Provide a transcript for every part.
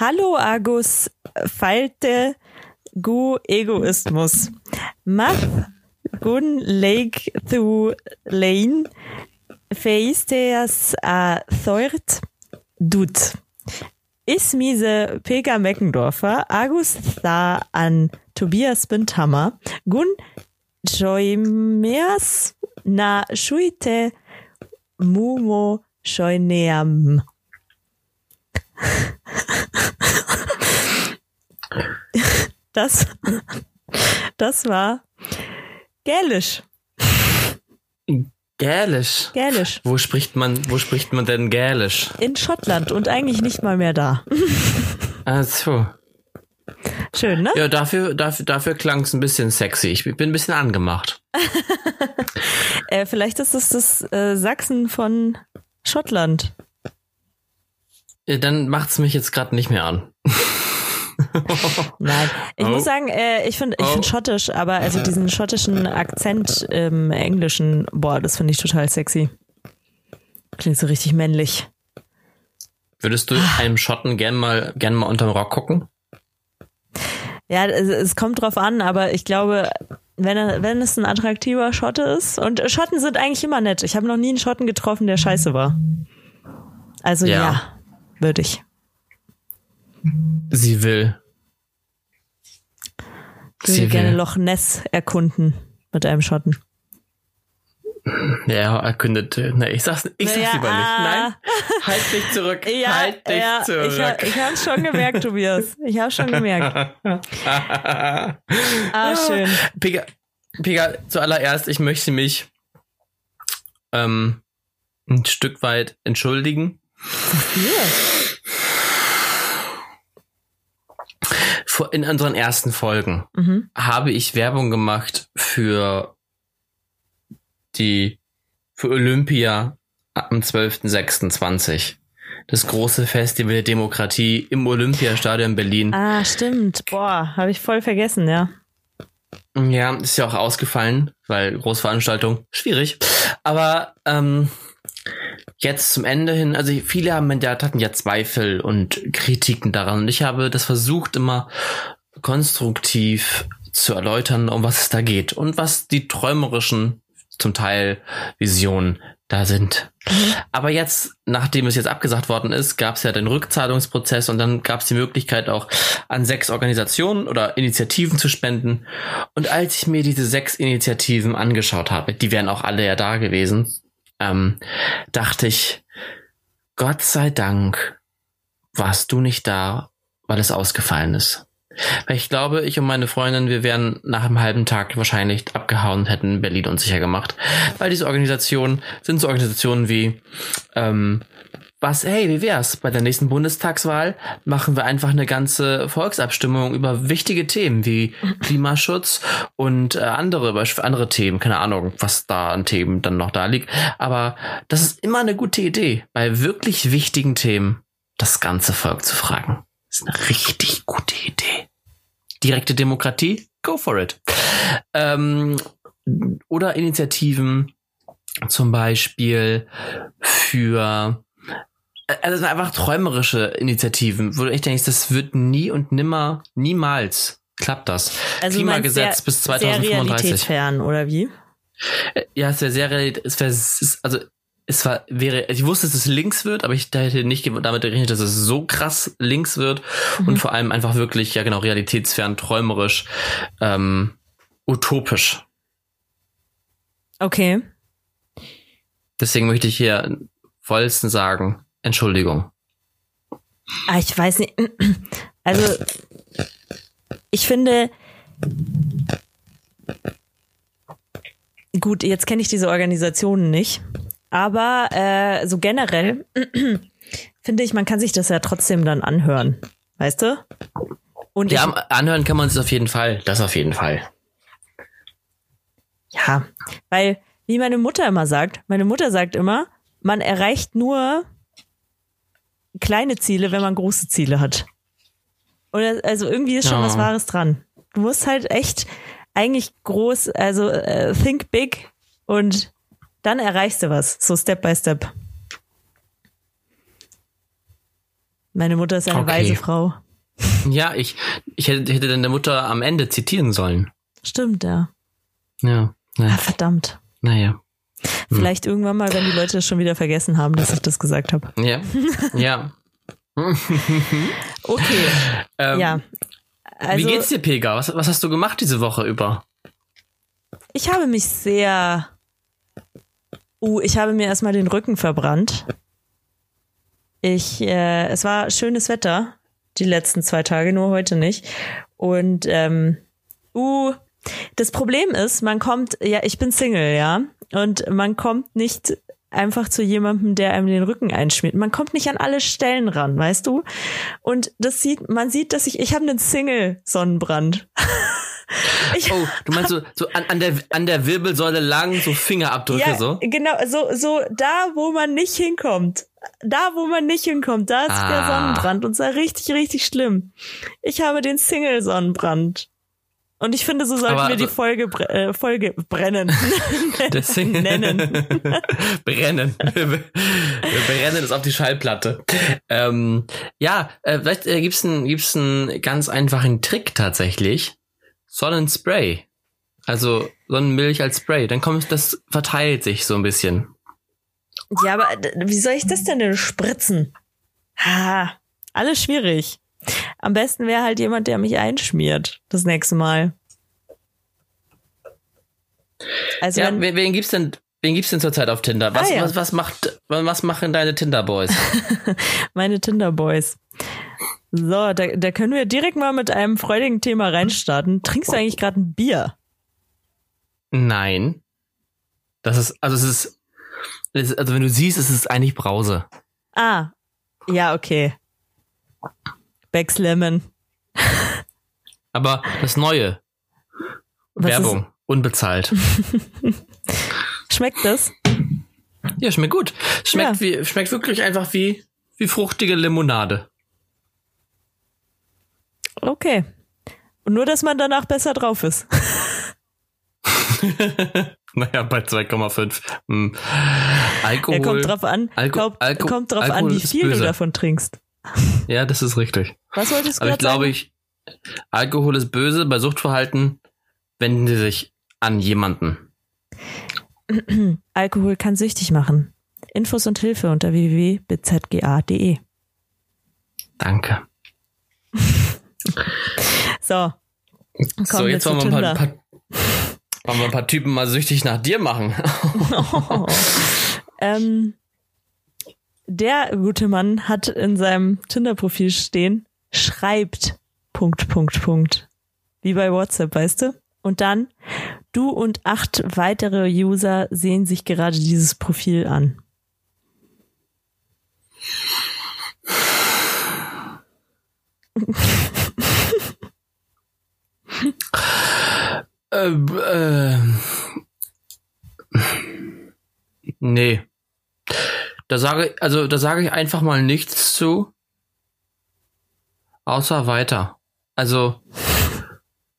Hallo Agus, falte gu Egoismus. Mach gun lake thu lane feisteas a thort dut. Is miese Pega Meckendorfer, Agus tha an Tobias Benthammer, gun joimeas na schuite mumo scheuneam. Das, das war Gälisch. Gälisch. Gälisch. Wo spricht man, wo spricht man denn Gälisch? In Schottland und eigentlich nicht mal mehr da. Ach so. Schön, ne? Ja, dafür, dafür, dafür klang es ein bisschen sexy. Ich bin ein bisschen angemacht. Äh, vielleicht ist es das äh, Sachsen von Schottland. Dann macht's mich jetzt gerade nicht mehr an. Nein, ich Oh. muss sagen, äh, ich finde ich Oh. find schottisch, aber also diesen schottischen Akzent im Englischen, boah, das finde ich total sexy. Klingt so richtig männlich. Würdest du einem Schotten gern mal, gern mal unterm Rock gucken? Ja, es, es kommt drauf an, aber ich glaube, wenn, er, wenn es ein attraktiver Schotte ist, und Schotten sind eigentlich immer nett. Ich habe noch nie einen Schotten getroffen, der scheiße war. Also ja, Ja. Würde ich. Sie will. Ich würde Sie gerne will. Loch Ness erkunden mit einem Schotten. Ja, erkündete. Ne, ich sag's, ich sag's Ja, lieber nicht. ah. Nein, halt dich zurück. halt dich ja, zurück. ich, hab- ich habe schon gemerkt, Tobias. Ich habe schon gemerkt. Ah, schön. Pega, Pega, zuallererst, ich möchte mich ähm, ein Stück weit entschuldigen. Vor- In unseren ersten Folgen Mhm. habe ich Werbung gemacht für die für Olympia am 12.06.20. Das große Festival der Demokratie im Olympiastadion Berlin. Ah, stimmt. Boah, habe ich voll vergessen, ja. Ja, ist ja auch ausgefallen, weil Großveranstaltung schwierig. Aber ähm, jetzt zum Ende hin, also viele haben ja, hatten ja Zweifel und Kritiken daran. Und ich habe das versucht, immer konstruktiv zu erläutern, um was es da geht und was die träumerischen, zum Teil Visionen da sind. Aber jetzt, nachdem es jetzt abgesagt worden ist, gab es ja den Rückzahlungsprozess und dann gab es die Möglichkeit auch an sechs Organisationen oder Initiativen zu spenden. Und als ich mir diese sechs Initiativen angeschaut habe, die wären auch alle ja da gewesen, ähm, dachte ich, Gott sei Dank warst du nicht da, weil es ausgefallen ist. Weil ich glaube, ich und meine Freundin, wir wären nach einem halben Tag wahrscheinlich abgehauen und hätten Berlin unsicher gemacht. Weil diese Organisationen sind so Organisationen wie, ähm, was, hey, wie wär's? Bei der nächsten Bundestagswahl machen wir einfach eine ganze Volksabstimmung über wichtige Themen wie Klimaschutz und äh, andere, andere Themen. Keine Ahnung, was da an Themen dann noch da liegt. Aber das ist immer eine gute Idee, bei wirklich wichtigen Themen das ganze Volk zu fragen. Das ist eine richtig gute Idee. Direkte Demokratie? Go for it. Ähm, oder Initiativen zum Beispiel für also das sind einfach träumerische Initiativen, wo du echt denkst, das wird nie und nimmer, niemals klappt das. Also Klimagesetz sehr, bis Sehr 2035. realitätsfern, oder wie? Ja, es wäre sehr, es wäre, es also es war, wäre, ich wusste, dass es links wird, aber ich hätte nicht damit gerechnet, dass es so krass links wird Mhm. und vor allem einfach wirklich, ja genau, realitätsfern, träumerisch, ähm, utopisch. Okay. Deswegen möchte ich hier vollsten sagen, Entschuldigung. Ah, ich weiß nicht. Also, ich finde, gut, jetzt kenne ich diese Organisationen nicht, aber äh, so generell finde ich, man kann sich das ja trotzdem dann anhören, weißt du? Und Ja, ich, anhören kann man es auf jeden Fall, das auf jeden Fall. ja, weil, wie meine Mutter immer sagt, meine Mutter sagt immer, man erreicht nur kleine Ziele, wenn man große Ziele hat. Oder also irgendwie ist schon Ja. was Wahres dran. Du musst halt echt eigentlich groß, also äh, think big und dann erreichst du was, so Step by Step. Meine Mutter ist eine Okay. weise Frau. Ja, ich, ich hätte, hätte deine Mutter am Ende zitieren sollen. Stimmt, ja. Ja, Ah, na, verdammt. naja. Vielleicht irgendwann mal, wenn die Leute das schon wieder vergessen haben, dass ich das gesagt habe. Ja, ja. Okay, Ähm, ja. Also, wie geht's dir, Pega? Was, was hast du gemacht diese Woche über? ich habe mich sehr. Uh, ich habe mir erstmal den Rücken verbrannt. Ich, äh, es war schönes Wetter die letzten zwei Tage, nur heute nicht. Und ähm, uh, das Problem ist, man kommt, ja, ich bin Single, ja, und man kommt nicht einfach zu jemandem, der einem den Rücken einschmiert. Man kommt nicht an alle Stellen ran, weißt du? Und das sieht, man sieht, dass ich, ich habe einen Single-Sonnenbrand. ich, Oh, du meinst so, so an, an, der, an der Wirbelsäule lang so Fingerabdrücke ja, so? genau, so, so da, wo man nicht hinkommt. Da, wo man nicht hinkommt, da ist der Ah. Sonnenbrand und zwar richtig, richtig schlimm. Ich habe den Single-Sonnenbrand. Und ich finde, so sollten Aber wir die also- Folge, äh, Folge brennen. Deswegen Nennen. brennen. Wir, brennen es auf die Schallplatte. Ähm, ja, äh, vielleicht äh, gibt's einen gibt's einen ganz einfachen Trick tatsächlich. Sonnenspray. Also Sonnenmilch als Spray. Dann kommt das verteilt sich so ein bisschen. Ja, aber wie soll ich das denn denn spritzen? Ha, alles schwierig. Am besten wäre halt jemand, der mich einschmiert das nächste Mal. Also Ja, wenn, wen, gibt's denn? Wen gibt's denn zurzeit auf Tinder? Was, Ah, ja. was, was macht, was machen deine Tinder Boys? meine Tinder Boys. So, da, da können wir direkt mal mit einem freudigen Thema reinstarten. Trinkst du eigentlich gerade ein Bier? Nein. Das ist, also es ist, es ist, also wenn du siehst, es ist eigentlich Brause. Ah, ja, okay. Becks Lemon. Aber das Neue. Was Werbung. Unbezahlt. Schmeckt das? Ja, schmeckt gut. Schmeckt Ja. wie, schmeckt wirklich einfach wie, wie fruchtige Limonade. Okay. Und nur, dass man danach besser drauf ist. Naja, bei 2,5. Hm. Alkohol. Er kommt drauf an, Alko- kommt, Alko- kommt drauf an, Alkohol wie ist viel du davon trinkst. Ja, das ist richtig. Was wolltest du Aber ich glaube, sagen? ich, Alkohol ist böse. Bei Suchtverhalten wenden sie sich an jemanden. Alkohol kann süchtig machen. Infos und Hilfe unter www.bzga.de. Danke. So. So, jetzt wollen wir, ein paar, paar, wollen wir ein paar Typen mal süchtig nach dir machen. ähm, der gute Mann hat in seinem Tinder-Profil stehen, schreibt, Punkt, Punkt, Punkt. Wie bei WhatsApp, weißt du? Und dann, du und acht weitere User sehen sich gerade dieses Profil an. äh, äh, nee. Da sage ich, also da sage ich einfach mal nichts zu. Außer weiter. Also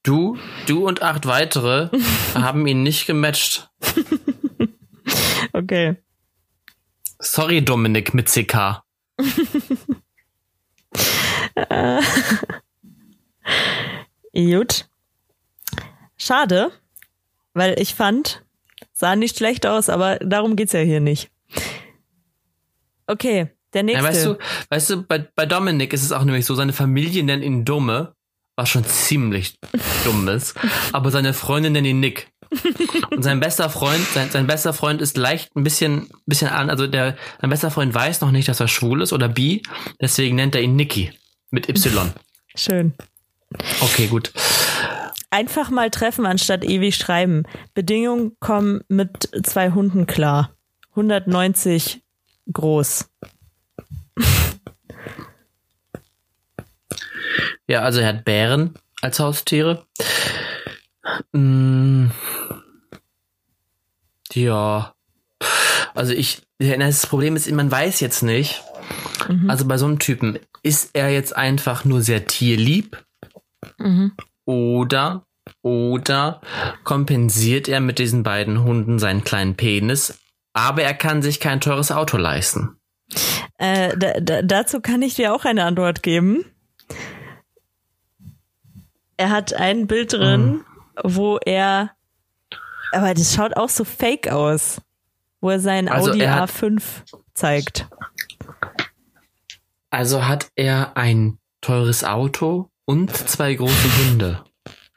du, du und acht weitere haben ihn nicht gematcht. Okay. Sorry, Dominik mit CK. Gut. Schade, weil ich fand, sah nicht schlecht aus, aber darum geht's ja hier nicht. Okay, der nächste. Ja, weißt du, weißt du, bei, bei Dominik ist es auch nämlich so, seine Familie nennt ihn Dumme, was schon ziemlich dumm ist, aber seine Freundin nennt ihn Nick. Und sein bester Freund, sein, sein bester Freund ist leicht ein bisschen, bisschen an, also der, sein bester Freund weiß noch nicht, dass er schwul ist oder bi, deswegen nennt er ihn Nicky. Mit Y. Schön. Okay, gut. Einfach mal treffen anstatt ewig schreiben. Bedingungen kommen mit zwei Hunden klar. 190 groß. Ja, also er hat Bären als Haustiere. Mm, ja. Also ich, das Problem ist, man weiß jetzt nicht. Also bei so einem Typen, ist er jetzt einfach nur sehr tierlieb? Mhm. Oder, oder kompensiert er mit diesen beiden Hunden seinen kleinen Penis, aber er kann sich kein teures Auto leisten? Äh, da, da, dazu kann ich dir auch eine Antwort geben. Er hat ein Bild drin, mhm. wo er, aber das schaut auch so fake aus, wo er sein also Audi er A5 zeigt. Also hat er ein teures Auto und zwei große Hunde.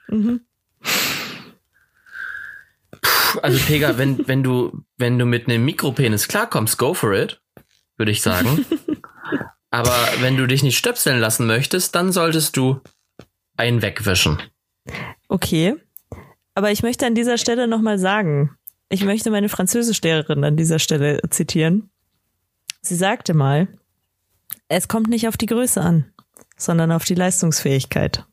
Mhm. Also Pega, wenn, wenn du, wenn du mit einem Mikropenis klarkommst, go for it, würde ich sagen. Aber wenn du dich nicht stöpseln lassen möchtest, dann solltest du einen wegwischen. Okay. Aber ich möchte an dieser Stelle nochmal sagen, ich möchte meine Französischlehrerin an dieser Stelle zitieren. Sie sagte mal, es kommt nicht auf die Größe an, sondern auf die Leistungsfähigkeit.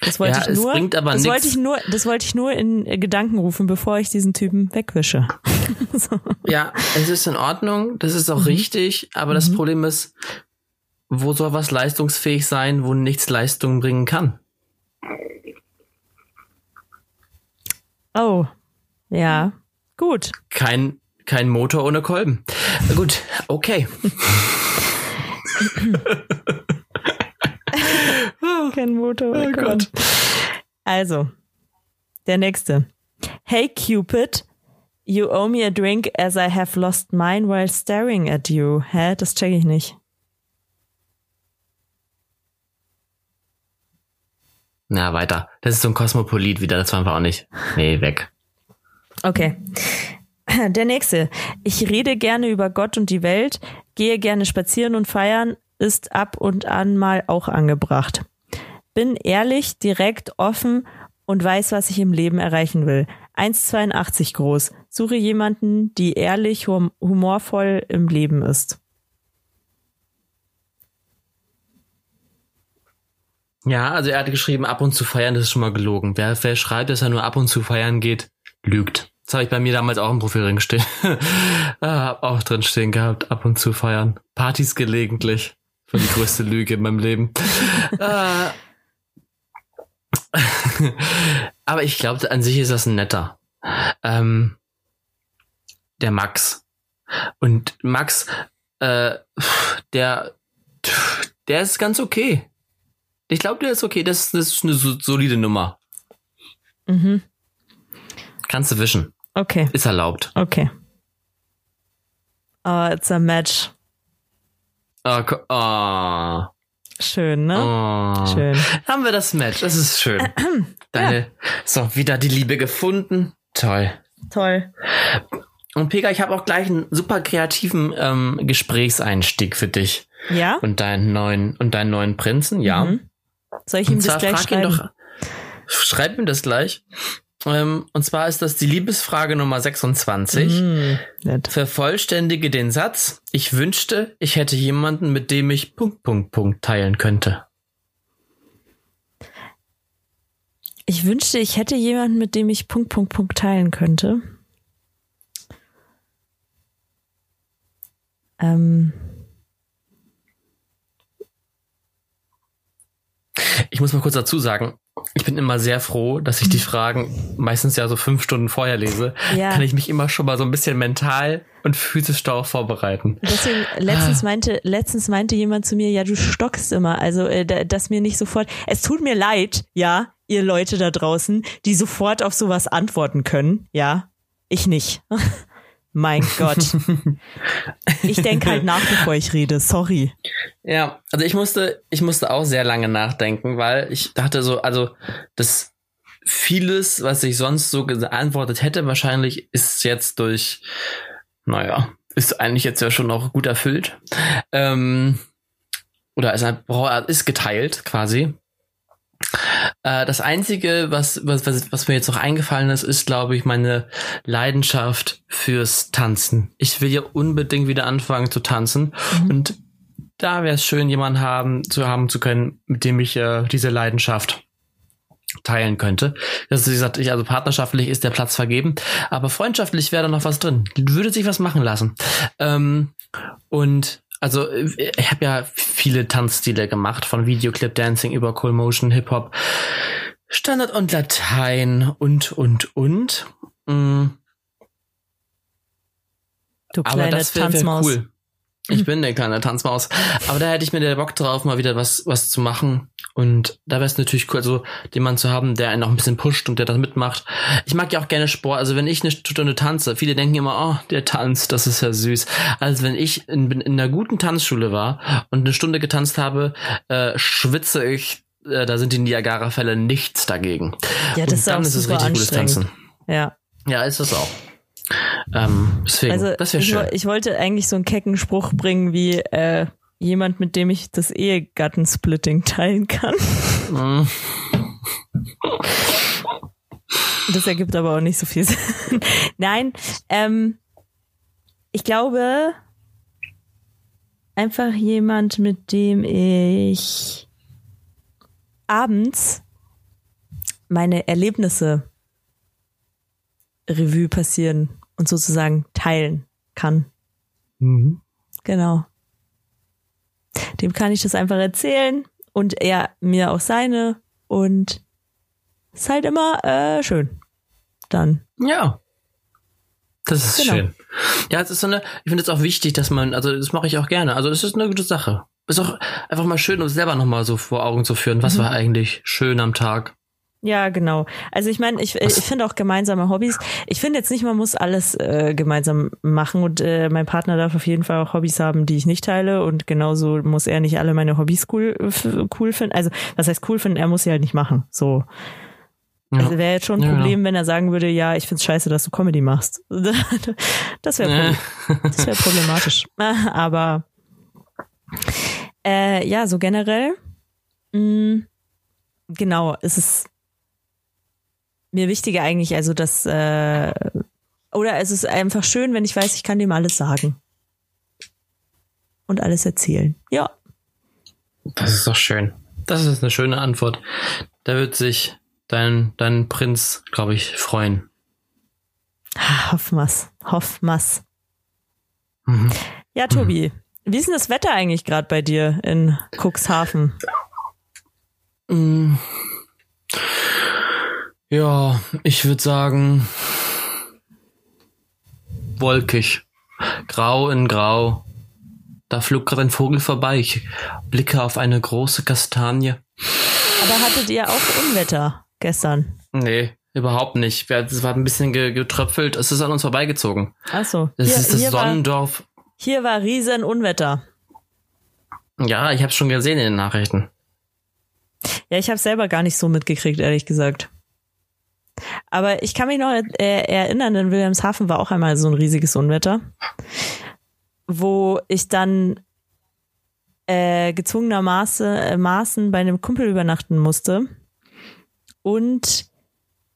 Das wollte ja, ich nur, das wollte ich nur, das wollte ich nur in Gedanken rufen, bevor ich diesen Typen wegwische. so. Ja, es ist in Ordnung, das ist auch mhm. richtig, aber mhm. das Problem ist, wo soll was leistungsfähig sein, wo nichts Leistung bringen kann? Oh, ja, gut. Kein, kein Motor ohne Kolben. Gut, okay. Kein Motor. Oh Gott. Also, der nächste. Hey Cupid, you owe me a drink as I have lost mine while staring at you. Hä? Das check ich nicht. Na, weiter. Das ist so ein Kosmopolit wieder, das waren wir auch nicht. Nee, weg. Okay. Der nächste. Ich rede gerne über Gott und die Welt, gehe gerne spazieren und feiern, ist ab und an mal auch angebracht. Bin ehrlich, direkt, offen und weiß, was ich im Leben erreichen will. 1,82 groß. Suche jemanden, die ehrlich, humorvoll im Leben ist. Ja, also er hatte geschrieben, ab und zu feiern, das ist schon mal gelogen. Wer, wer schreibt, dass er nur ab und zu feiern geht, lügt. Das habe ich bei mir damals auch im Profil drin stehen. ah, hab auch drin stehen gehabt, ab und zu feiern. Partys gelegentlich. Für die größte Lüge in meinem Leben. ah. Aber ich glaube, an sich ist das ein netter. Ähm, der Max. Und Max, äh, der, der ist ganz okay. Ich glaube, der ist okay. Das, das ist eine solide Nummer. Mhm. Kannst du wischen. Okay. Ist erlaubt. Okay. Oh, it's a match. Oh, oh. Schön, ne? Oh. Schön. Haben wir das Match. Das ist schön. Deine, ja. so, wieder die Liebe gefunden. Toll. Toll. Und Pega, ich habe auch gleich einen super kreativen ähm, Gesprächseinstieg für dich. Ja. Und deinen neuen und deinen neuen Prinzen, ja. Mhm. Soll ich ihm das gleich schreiben? Doch, schreib mir das gleich. Ähm, und zwar ist das die Liebesfrage Nummer 26. Mm, Vervollständige den Satz. Ich wünschte, ich hätte jemanden, mit dem ich Punkt, Punkt, Punkt teilen könnte. Ich wünschte, ich hätte jemanden, mit dem ich Punkt, Punkt, Punkt teilen könnte. Ähm. Ich muss mal kurz dazu sagen, ich bin immer sehr froh, dass ich die Fragen meistens ja so fünf Stunden vorher lese. Ja. Kann ich mich immer schon mal so ein bisschen mental und physisch darauf vorbereiten. Deswegen, letztens meinte, letztens meinte jemand zu mir, ja, du stockst immer. Also, äh, dass mir nicht sofort, es tut mir leid, ja, ihr Leute da draußen, die sofort auf sowas antworten können, ja. Ich nicht. Mein Gott. ich denke halt nach, bevor ich rede. Sorry. Ja, also ich musste, ich musste auch sehr lange nachdenken, weil ich dachte so, also das vieles, was ich sonst so geantwortet hätte, wahrscheinlich ist jetzt durch, naja, ist eigentlich jetzt ja schon auch gut erfüllt. Ähm, oder ist, ist geteilt quasi. Äh, das einzige, was, was, was, was mir jetzt noch eingefallen ist, ist, glaube ich, meine Leidenschaft fürs Tanzen. Ich will ja unbedingt wieder anfangen zu tanzen mhm. und da wäre es schön, jemanden haben, zu haben zu können, mit dem ich äh, diese Leidenschaft teilen könnte. Das ist, wie gesagt, ich, also partnerschaftlich ist der Platz vergeben, aber freundschaftlich wäre da noch was drin. Würde sich was machen lassen. Ähm, und also ich habe ja viele Tanzstile gemacht, von Videoclip Dancing über Cool Motion, Hip Hop, Standard und Latein und und und. Mhm. Du kleine Aber das wär, wär cool. Ich bin eine kleine Tanzmaus. Aber da hätte ich mir der Bock drauf, mal wieder was, was zu machen. Und da wäre es natürlich cool, also jemanden zu haben, der einen auch ein bisschen pusht und der das mitmacht. Ich mag ja auch gerne Sport. Also wenn ich eine Stunde tanze, viele denken immer, oh, der tanzt, das ist ja süß. Also wenn ich in, in einer guten Tanzschule war und eine Stunde getanzt habe, äh, schwitze ich, äh, da sind die Niagara-Fälle nichts dagegen. Ja, das und ist auch super anstrengend. Ja. Ja, ist das auch. Ähm, deswegen, also das wäre ich, schön. wo- ich wollte eigentlich so einen kecken Spruch bringen wie äh, jemand, mit dem ich das Ehegattensplitting teilen kann. Das ergibt aber auch nicht so viel Sinn. Nein, ähm, ich glaube einfach jemand, mit dem ich abends meine Erlebnisse Revue passieren und sozusagen teilen kann. Mhm. Genau. Dem kann ich das einfach erzählen und er mir auch seine und ist halt immer äh, schön. Dann. Ja. Das ist Genau. schön. Ja, es ist so eine, ich finde es auch wichtig, dass man, also das mache ich auch gerne. Also das ist eine gute Sache. Ist auch einfach mal schön, um selber nochmal so vor Augen zu führen, was Mhm. war eigentlich schön am Tag. Ja, genau. Also ich meine, ich, ich finde auch gemeinsame Hobbys. Ich finde jetzt nicht, man muss alles äh, gemeinsam machen und äh, mein Partner darf auf jeden Fall auch Hobbys haben, die ich nicht teile und genauso muss er nicht alle meine Hobbys cool, cool finden. Also was heißt cool finden? Er muss sie halt nicht machen. So. Ja. Also wäre jetzt schon ein Ja, genau. Problem, wenn er sagen würde, ja, ich find's scheiße, dass du Comedy machst. Das wäre Äh, das wäre problematisch. Aber äh, ja, so generell, mh, genau, es ist mir wichtiger eigentlich, also dass äh, oder es ist einfach schön, wenn ich weiß, ich kann dem alles sagen und alles erzählen. Ja, Das ist doch schön. Das ist eine schöne Antwort. Da wird sich dein, dein Prinz, glaube ich, freuen. Hoffmas, Hoffmas. Mhm. Ja, Tobi, wie ist denn das Wetter eigentlich gerade bei dir in Cuxhaven? Mm. Ja, ich würde sagen, wolkig. Grau in Grau. Da flog gerade ein Vogel vorbei. Ich blicke auf eine große Kastanie. Aber hattet ihr auch Unwetter gestern? Nee, überhaupt nicht. Es war ein bisschen ge getröpfelt. Es ist an uns vorbeigezogen. Achso, Das hier, ist das hier, war, Sonnendorf. hier war riesen Unwetter. Ja, ich habe schon gesehen in den Nachrichten. Ja, ich habe selber gar nicht so mitgekriegt, ehrlich gesagt. Aber ich kann mich noch erinnern, in Wilhelmshaven war auch einmal so ein riesiges Unwetter, wo ich dann äh, gezwungenermaßen äh, bei einem Kumpel übernachten musste. Und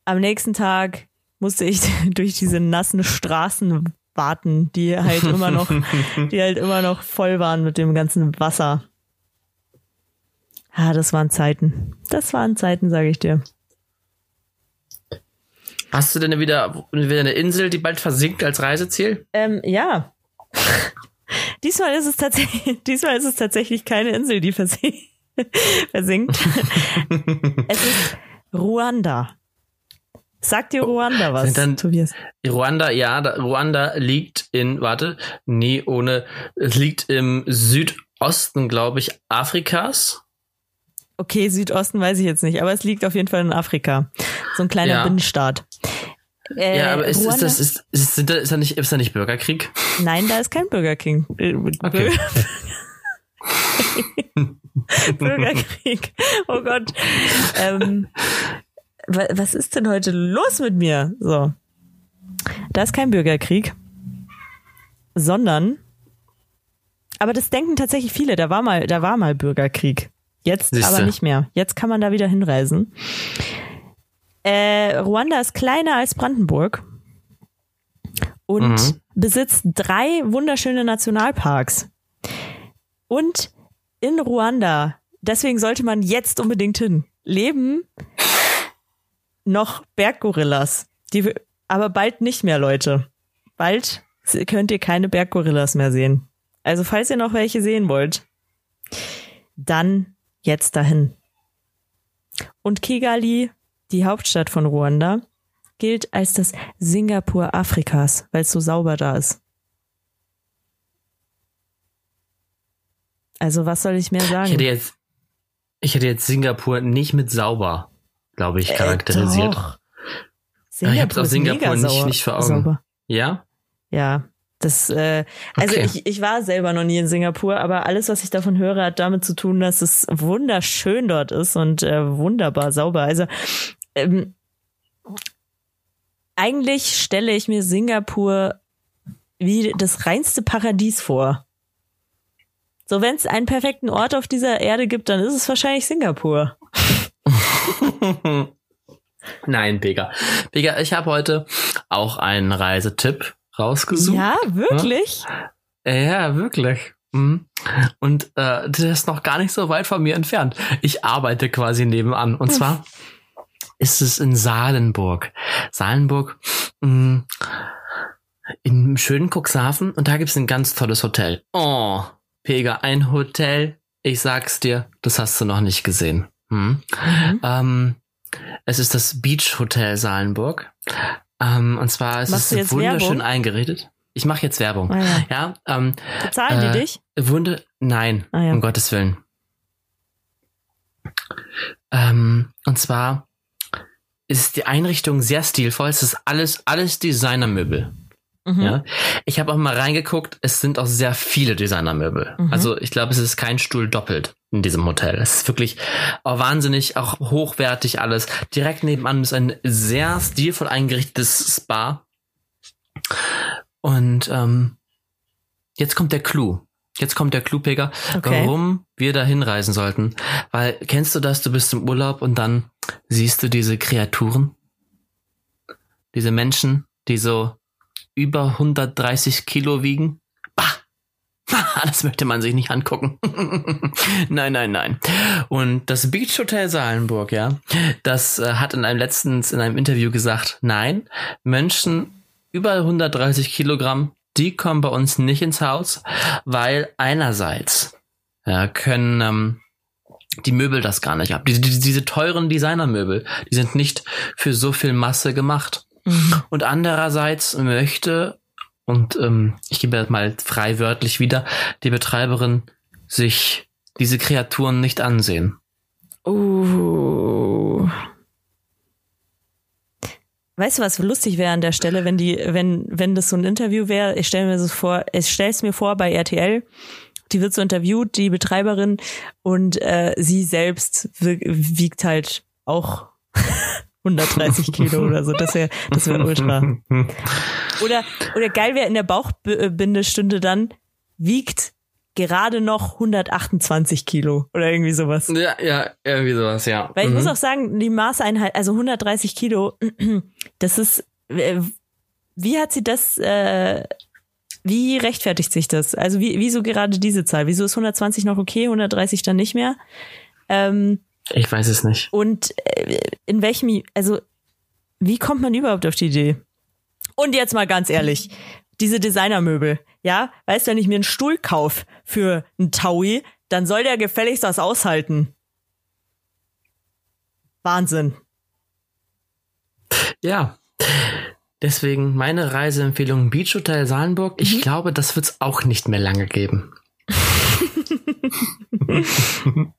am nächsten Tag musste ich durch diese nassen Straßen warten, die halt immer noch, die halt immer noch voll waren mit dem ganzen Wasser. Ah, das waren Zeiten. Das waren Zeiten, sage ich dir. Hast du denn wieder, wieder eine Insel, die bald versinkt als Reiseziel? Ähm, ja. diesmal ist es tatsächlich, diesmal ist es tatsächlich keine Insel, die versin versinkt. es ist Ruanda. Sagt dir Ruanda was, Sind dann- Tobias? Ruanda, ja, da, Ruanda liegt in, warte, nee, ohne, es liegt im Südosten, glaube ich, Afrikas. Okay, Südosten weiß ich jetzt nicht, aber es liegt auf jeden Fall in Afrika. So ein kleiner Ja. Binnenstaat. Äh, ja, aber ist, ist das, ist, ist, sind da, ist da nicht, ist da nicht Bürgerkrieg? Nein, da ist kein Bürger King. Äh, Okay. Bürgerkrieg. Oh Gott. Ähm, wa- was ist denn heute los mit mir? So. Da ist kein Bürgerkrieg, sondern, aber das denken tatsächlich viele, da war mal, da war mal Bürgerkrieg. Jetzt Siehste. aber nicht mehr. Jetzt kann man da wieder hinreisen. Äh, Ruanda ist kleiner als Brandenburg und Mhm. besitzt drei wunderschöne Nationalparks. Und in Ruanda, deswegen sollte man jetzt unbedingt hin, leben noch Berggorillas. Die, aber bald nicht mehr, Leute. Bald könnt ihr keine Berggorillas mehr sehen. Also falls ihr noch welche sehen wollt, dann jetzt dahin. Und Kigali, die Hauptstadt von Ruanda, gilt als das Singapur Afrikas, weil es so sauber da ist. Also was soll ich mehr sagen? Ich hätte jetzt, ich hätte jetzt Singapur nicht mit sauber, glaube ich, charakterisiert. Äh, doch. Aber ich hab's auf ist Singapur nicht, nicht vor Augen. sauber. Ja? Ja, das, äh, also Okay. ich, ich war selber noch nie in Singapur, aber alles, was ich davon höre, hat damit zu tun, dass es wunderschön dort ist und äh, wunderbar sauber. Also ähm, eigentlich stelle ich mir Singapur wie das reinste Paradies vor. So, wenn es einen perfekten Ort auf dieser Erde gibt, dann ist es wahrscheinlich Singapur. Nein, Pega. Pega, ich habe heute auch einen Reisetipp rausgesucht. Ja, wirklich? Ja, wirklich. Mhm. Und äh, das ist noch gar nicht so weit von mir entfernt. Ich arbeite quasi nebenan. Und zwar ist es in Salenburg. Salenburg mh, im schönen Cuxhaven. Und da gibt's ein ganz tolles Hotel. Oh, Pega, ein Hotel. Ich sag's dir, das hast du noch nicht gesehen. Hm? Mhm. Ähm, es ist das Beach Hotel Salenburg. Ähm, und zwar ist Machst es jetzt wunderschön Werbung? eingerichtet. Ich mache jetzt Werbung. Ah, ja. Ja, ähm, Bezahlen Äh, die dich? Wunder, nein, Ah, ja. um Gottes Willen. Ähm, und zwar ist die Einrichtung sehr stilvoll. Es ist alles, alles Designermöbel. Mhm. Ja. Ich habe auch mal reingeguckt, es sind auch sehr viele Designermöbel. Mhm. Also ich glaube, es ist kein Stuhl doppelt in diesem Hotel. Es ist wirklich auch wahnsinnig, auch hochwertig alles. Direkt nebenan ist ein sehr stilvoll eingerichtetes Spa. Und ähm, jetzt kommt der Clou. Jetzt kommt der Clou, Pega, Okay. warum wir da hinreisen sollten. Weil, kennst du das, du bist im Urlaub und dann siehst du diese Kreaturen? Diese Menschen, die so über 130 Kilo wiegen? Bah! Das möchte man sich nicht angucken. nein, nein, nein. Und das Beach Hotel Salenburg, ja, das äh, hat in einem letztens in einem Interview gesagt, nein, Menschen über 130 Kilogramm, die kommen bei uns nicht ins Haus, weil einerseits ja, können ähm, die Möbel das gar nicht ab. Diese, diese, diese teuren Designermöbel, die sind nicht für so viel Masse gemacht. Mhm. Und andererseits möchte, und ähm, ich gebe das mal frei wörtlich wieder, die Betreiberin sich diese Kreaturen nicht ansehen. Uh. Weißt du, was lustig wäre an der Stelle, wenn die, wenn, wenn das so ein Interview wäre, ich stelle mir das vor, ich stelle es mir vor bei RTL, die wird so interviewt, die Betreiberin, und äh, sie selbst wi- wiegt halt auch 130 Kilo oder so. Das wäre, das wäre ultra. Oder, oder geil wäre in der Bauchbindestunde dann, wiegt gerade noch 128 Kilo oder irgendwie sowas. Ja, ja, irgendwie sowas, ja. Weil ich Mhm. muss auch sagen, die Maßeinheit, also 130 Kilo, das ist, äh, wie hat sie das, äh, wie rechtfertigt sich das? Also wie, wieso gerade diese Zahl? Wieso ist 120 noch okay, 130 dann nicht mehr? Ähm, Ich weiß es nicht. und äh, in welchem, also wie kommt man überhaupt auf die Idee? Und jetzt mal ganz ehrlich, diese Designermöbel, ja, weißt du, wenn ich mir einen Stuhl kauf für einen Taui, dann soll der gefälligst das aushalten. Wahnsinn. Ja. Deswegen meine Reiseempfehlung Beach Hotel Salenburg. Ich Mhm. glaube, das wird es auch nicht mehr lange geben.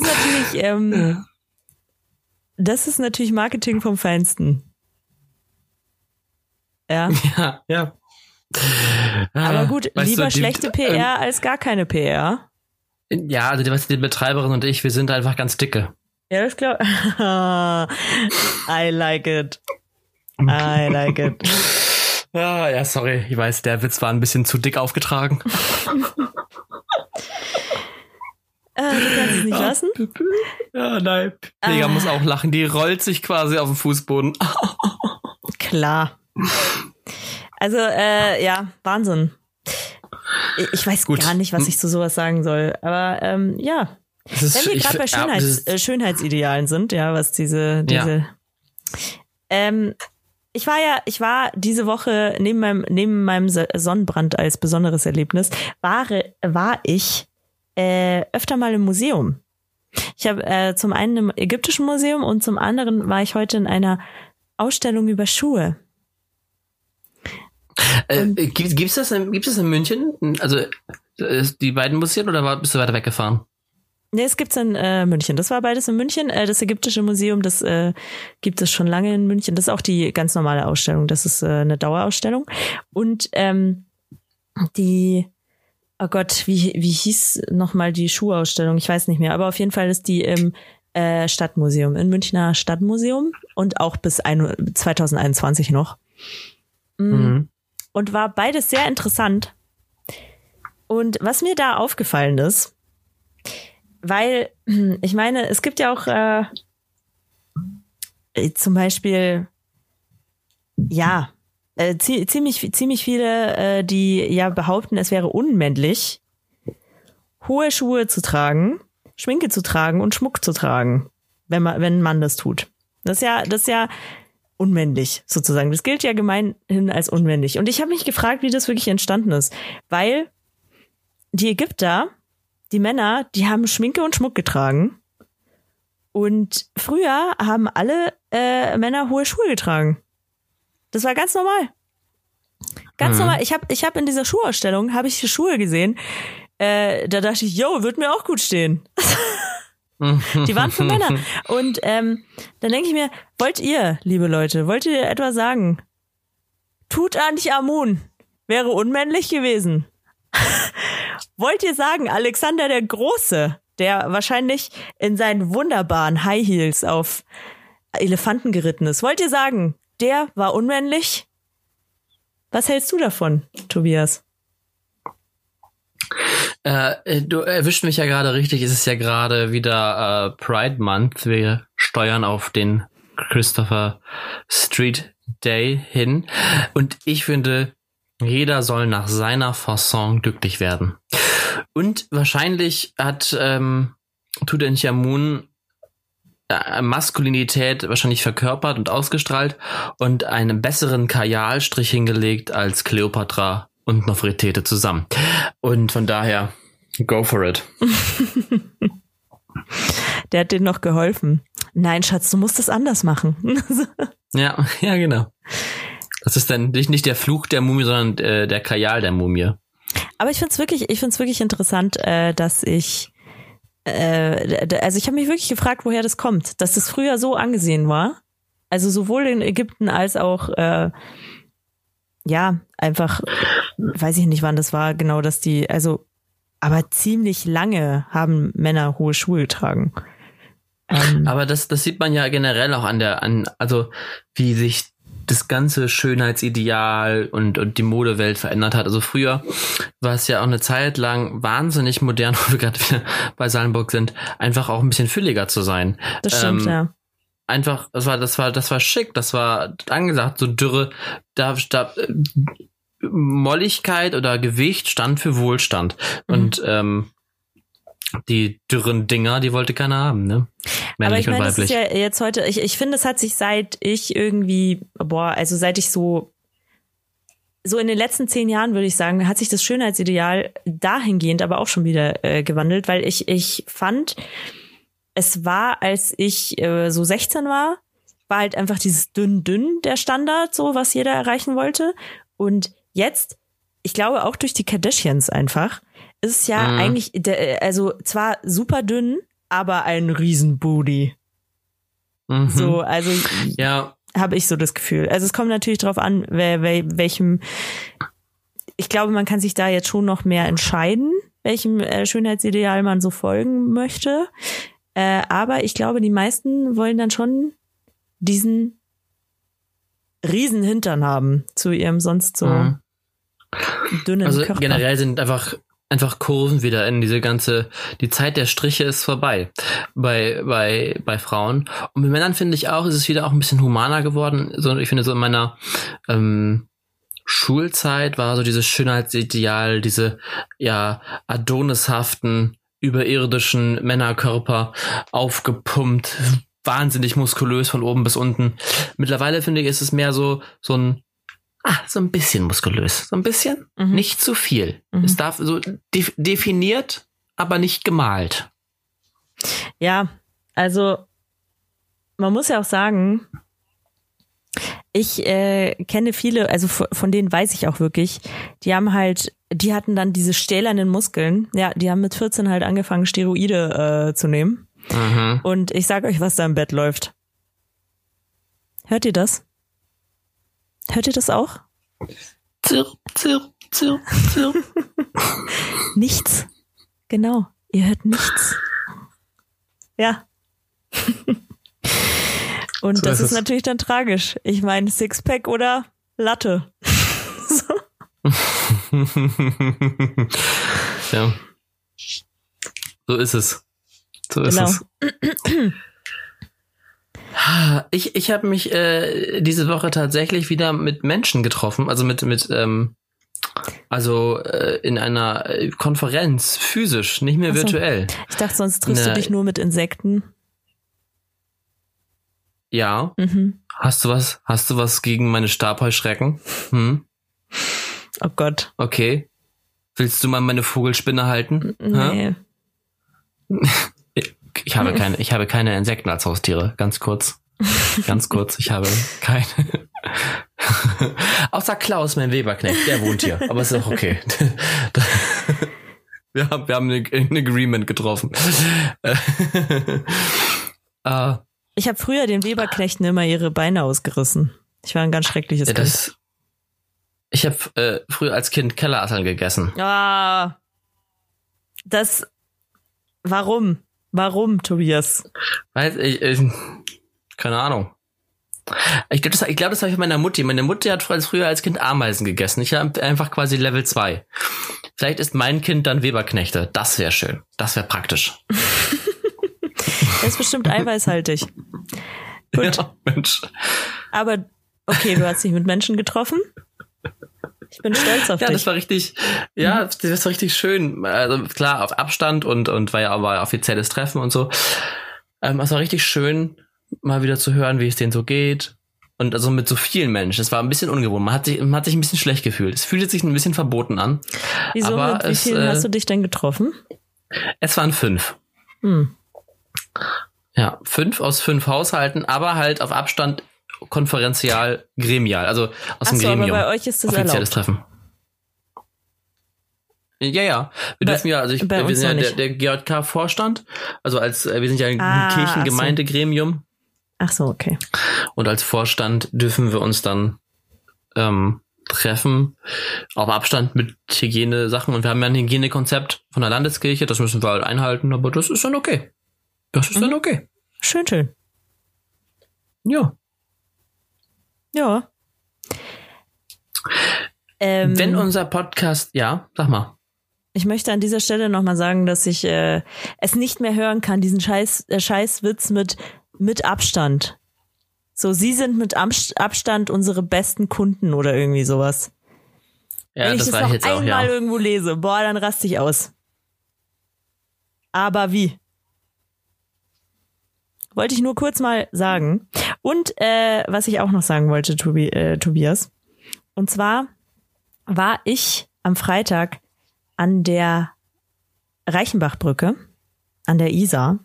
Das ist natürlich, ähm, das ist natürlich Marketing vom Feinsten. Ja, Ja, ja. aber gut, Weißt lieber du, die- schlechte PR als gar keine PR. Ähm, ja, also die, weißt du, die Betreiberin und ich, wir sind einfach ganz dicke. Ja, das glaube I like it. I like it. Ah, ja, sorry. Ich weiß, der Witz war ein bisschen zu dick aufgetragen. Äh, du kannst es nicht lassen. Ja, nein. Pega Ah. muss auch lachen. Die rollt sich quasi auf dem Fußboden. Klar. Also, äh, ja, Wahnsinn. Ich- weiß Gut. gar nicht, was ich zu sowas sagen soll. Aber ähm, ja, wenn wir gerade bei ja, Schönheits, äh, Schönheitsidealen sind, ja, was diese, diese. Ähm, ich war ja, ich war diese Woche neben meinem, neben meinem So- Sonnenbrand als besonderes Erlebnis, war, war ich äh, öfter mal im Museum. Ich habe äh, zum einen im ägyptischen Museum und zum anderen war ich heute in einer Ausstellung über Schuhe. Äh, gibt, gibt's das, in, gibt's das in München? Also äh, die beiden Museen oder war, bist du weiter weggefahren? Nee, es gibt's in äh, München. Das war beides in München. Äh, das Ägyptische Museum, das äh, gibt es schon lange in München. Das ist auch die ganz normale Ausstellung. Das ist äh, eine Dauerausstellung. Und ähm, die, oh Gott, wie, wie hieß nochmal die Schuhausstellung? Ich weiß nicht mehr. Aber auf jeden Fall ist die im äh, Stadtmuseum, im Münchner Stadtmuseum und auch bis ein, 2021 noch. Mm. Mhm. Und war beides sehr interessant. Und was mir da aufgefallen ist, weil ich meine, es gibt ja auch äh, zum Beispiel, ja, äh, ziemlich, ziemlich viele, äh, die ja behaupten, es wäre unmännlich, hohe Schuhe zu tragen, Schminke zu tragen und Schmuck zu tragen, wenn man, wenn ein Mann das tut. Das ist ja, das ist ja unmännlich sozusagen. Das gilt ja gemeinhin als unmännlich. Und ich habe mich gefragt, wie das wirklich entstanden ist, weil die Ägypter die Männer, die haben Schminke und Schmuck getragen. Und früher haben alle äh, Männer hohe Schuhe getragen. Das war ganz normal. Ganz mhm. normal. Ich habe ich hab in dieser Schuhausstellung habe ich Schuhe gesehen. Äh, da dachte ich, yo, wird mir auch gut stehen. die waren für Männer. Und ähm, dann denke ich mir, wollt ihr, liebe Leute, wollt ihr etwa sagen, tut Amun wäre unmännlich gewesen? Wollt ihr sagen, Alexander der Große, der wahrscheinlich in seinen wunderbaren High Heels auf Elefanten geritten ist, wollt ihr sagen, der war unmännlich? Was hältst du davon, Tobias? Äh, du erwischt mich ja gerade richtig. Es ist ja gerade wieder äh, Pride Month. Wir steuern auf den Christopher Street Day hin. Und ich finde, jeder soll nach seiner Fasson glücklich werden. Und wahrscheinlich hat ähm, Tutanchamun Maskulinität wahrscheinlich verkörpert und ausgestrahlt und einen besseren Kajalstrich hingelegt als Cleopatra und Nofretete zusammen. Und von daher, go for it. Der hat denen noch geholfen. Nein, Schatz, du musst es anders machen. ja, ja, genau. Das ist dann nicht, nicht der Fluch der Mumie, sondern äh, der Kajal der Mumie. Aber ich finde es wirklich, ich finde es wirklich interessant, äh, dass ich, äh, also ich habe mich wirklich gefragt, woher das kommt, dass das früher so angesehen war. Also sowohl in Ägypten als auch, äh, ja, einfach, weiß ich nicht, wann das war, genau, dass die, also, aber ziemlich lange haben Männer hohe Schuhe getragen. Ähm, aber das, das sieht man ja generell auch an der, an, also wie sich das ganze Schönheitsideal und, und die Modewelt verändert hat. Also früher war es ja auch eine Zeit lang wahnsinnig modern, wo wir gerade wieder bei Sallenburg sind, einfach auch ein bisschen fülliger zu sein. Das stimmt, ähm, ja. Einfach, das war, das war, das war schick, das war angesagt, so Dürre, da, da Molligkeit oder Gewicht stand für Wohlstand. Mhm. Und ähm, die dürren Dinger, die wollte keiner haben, ne? Männlich Aber ich meine, das ist ja jetzt heute, ich, ich finde, es hat sich seit ich irgendwie, boah, also seit ich so, so in den letzten zehn Jahren würde ich sagen, hat sich das Schönheitsideal dahingehend aber auch schon wieder äh, gewandelt, weil ich, ich fand, es war, als ich äh, so 16 war, war halt einfach dieses dünn-dünn der Standard, so was jeder erreichen wollte. Und jetzt, ich glaube auch durch die Kardashians einfach, ist ja mhm. eigentlich, also zwar super dünn, aber ein Riesenbooty. Mhm. So, also ja. habe ich so das Gefühl. Also es kommt natürlich darauf an, wer, wer, welchem, ich glaube, man kann sich da jetzt schon noch mehr entscheiden, welchem äh, Schönheitsideal man so folgen möchte. Äh, aber ich glaube, die meisten wollen dann schon diesen riesen Hintern haben zu ihrem sonst so mhm. dünnen also Körper. generell sind einfach einfach Kurven wieder in diese ganze, die Zeit der Striche ist vorbei bei, bei, bei Frauen. Und bei Männern finde ich auch, ist es wieder auch ein bisschen humaner geworden. So, ich finde so in meiner, ähm, Schulzeit war so dieses Schönheitsideal, diese, ja, adonishaften, überirdischen Männerkörper aufgepumpt, wahnsinnig muskulös von oben bis unten. Mittlerweile finde ich, ist es mehr so, so ein Ah, so ein bisschen muskulös. So ein bisschen. Mhm. Nicht zu viel. Mhm. Es darf so de definiert, aber nicht gemalt. Ja, also man muss ja auch sagen, Ich äh, kenne viele, also von denen weiß ich auch wirklich, die haben halt, die hatten dann diese stählernen Muskeln. Ja, die haben mit 14 halt angefangen, Steroide äh, zu nehmen. Mhm. Und ich sag euch, was da im Bett läuft. Hört ihr das? Hört ihr das auch? Zirp, zirp, zirp, zirp. Nichts. Genau. Ihr hört nichts. Ja. Und So das ist ist natürlich dann tragisch. Ich meine, Sixpack oder Latte. so. ja. So ist es. So ist Genau. es. Ich, ich habe mich äh, diese Woche tatsächlich wieder mit Menschen getroffen, also mit, mit ähm, also äh, in einer äh, Konferenz, physisch, nicht mehr so. virtuell. Ich dachte, sonst triffst du Ne. dich nur mit Insekten. Ja. Mhm. Hast du was? Hast du was gegen meine Stabheuschrecken? Hm? Oh Gott. Okay. Willst du mal meine Vogelspinne halten? Nee. Ich habe keine, ich habe keine Insekten als Haustiere. Ganz kurz. Ganz kurz. Ich habe keine. Außer Klaus, mein Weberknecht, der wohnt hier. Aber ist auch okay. Wir haben, wir haben ein Agreement getroffen. äh, Ich habe früher den Weberknechten immer ihre Beine ausgerissen. Ich war ein ganz schreckliches ja, Kind. das, ich habe äh, früher als Kind Kellerasseln gegessen. Ah. Das. Warum? Warum, Tobias? Weiß ich, ich keine Ahnung. Ich glaube, das, ich glaub, das habe ich meiner Mutti. Meine Mutti hat früher- früher als Kind Ameisen gegessen. Ich habe einfach quasi Level 2. Vielleicht ist mein Kind dann Weberknechte. Das wäre schön. Das wäre praktisch. Er ist bestimmt eiweißhaltig. Gut. Ja, Mensch. Aber okay, du hast dich mit Menschen getroffen. Ich bin stolz auf Ja, dich. das war richtig, ja, das war richtig schön. Also klar, auf Abstand und, und war ja aber offizielles Treffen und so. Ähm, es war richtig schön, mal wieder zu hören, wie es denen so geht. Und also mit so vielen Menschen. Es war ein bisschen ungewohnt. Man hat sich, man hat sich ein bisschen schlecht gefühlt. Es fühlte sich ein bisschen verboten an. Wieso, aber mit wie es, vielen äh, hast du dich denn getroffen? Es waren fünf. Hm. Ja, fünf aus fünf Haushalten, aber halt auf Abstand konferenzial, gremial, also aus dem Achso, aber Gremium. bei euch ist das Offizielles erlaubt. Treffen. Ja, ja. Wir Bei- dürfen ja, also ich, wir sind ja der, der GJK-Vorstand. Also als, äh, wir sind ja ein Ah, Kirchengemeindegremium. Ach so, okay. Und als Vorstand dürfen wir uns dann ähm, treffen. Auf Abstand mit Hygienesachen. Und wir haben ja ein Hygienekonzept von der Landeskirche. Das müssen wir halt einhalten. Aber das ist dann okay. Das ist dann Mhm. okay. Schön, schön. Ja. Ja. Ähm, Wenn unser Podcast, ja, sag mal. ich möchte an dieser Stelle nochmal sagen, dass ich äh, es nicht mehr hören kann, diesen Scheiß, äh, Scheißwitz mit, mit Abstand. So, sie sind mit Abst- Abstand unsere besten Kunden oder irgendwie sowas. Ja, Wenn ich das das noch ich jetzt auch, einmal ja. irgendwo lese, boah, dann raste ich aus. Aber wie? Wollte ich nur kurz mal sagen. Und äh, was ich auch noch sagen wollte, Tobi, äh, Tobias. Und zwar war ich am Freitag an der Reichenbachbrücke, an der Isar.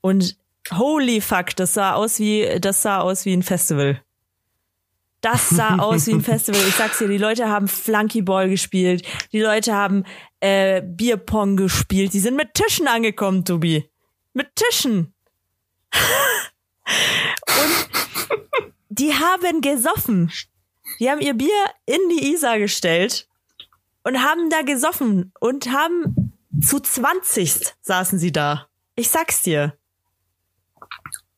Und holy fuck, das sah aus wie, das sah aus wie ein Festival. Das sah aus wie ein Festival. Ich sag's dir, die Leute haben Flunkyball gespielt, die Leute haben äh, Bierpong gespielt, die sind mit Tischen angekommen, Tobi. Mit Tischen. Und die haben gesoffen. Die haben ihr Bier in die Isar gestellt und haben da gesoffen und haben zu 20 saßen sie da. Ich sag's dir.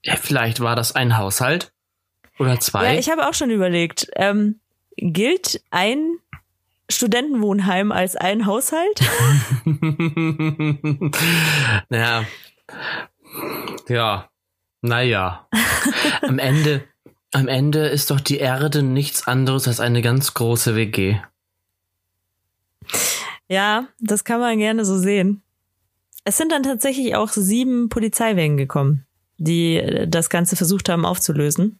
ja. Vielleicht war das ein Haushalt oder zwei. Ja, ich habe auch schon überlegt. Ähm, gilt ein Studentenwohnheim als ein Haushalt? naja. Ja. Naja. am Ende, am Ende ist doch die Erde nichts anderes als eine ganz große WG. Ja, das kann man gerne so sehen. Es sind dann tatsächlich auch sieben Polizeiwagen gekommen, die äh, das Ganze versucht haben aufzulösen.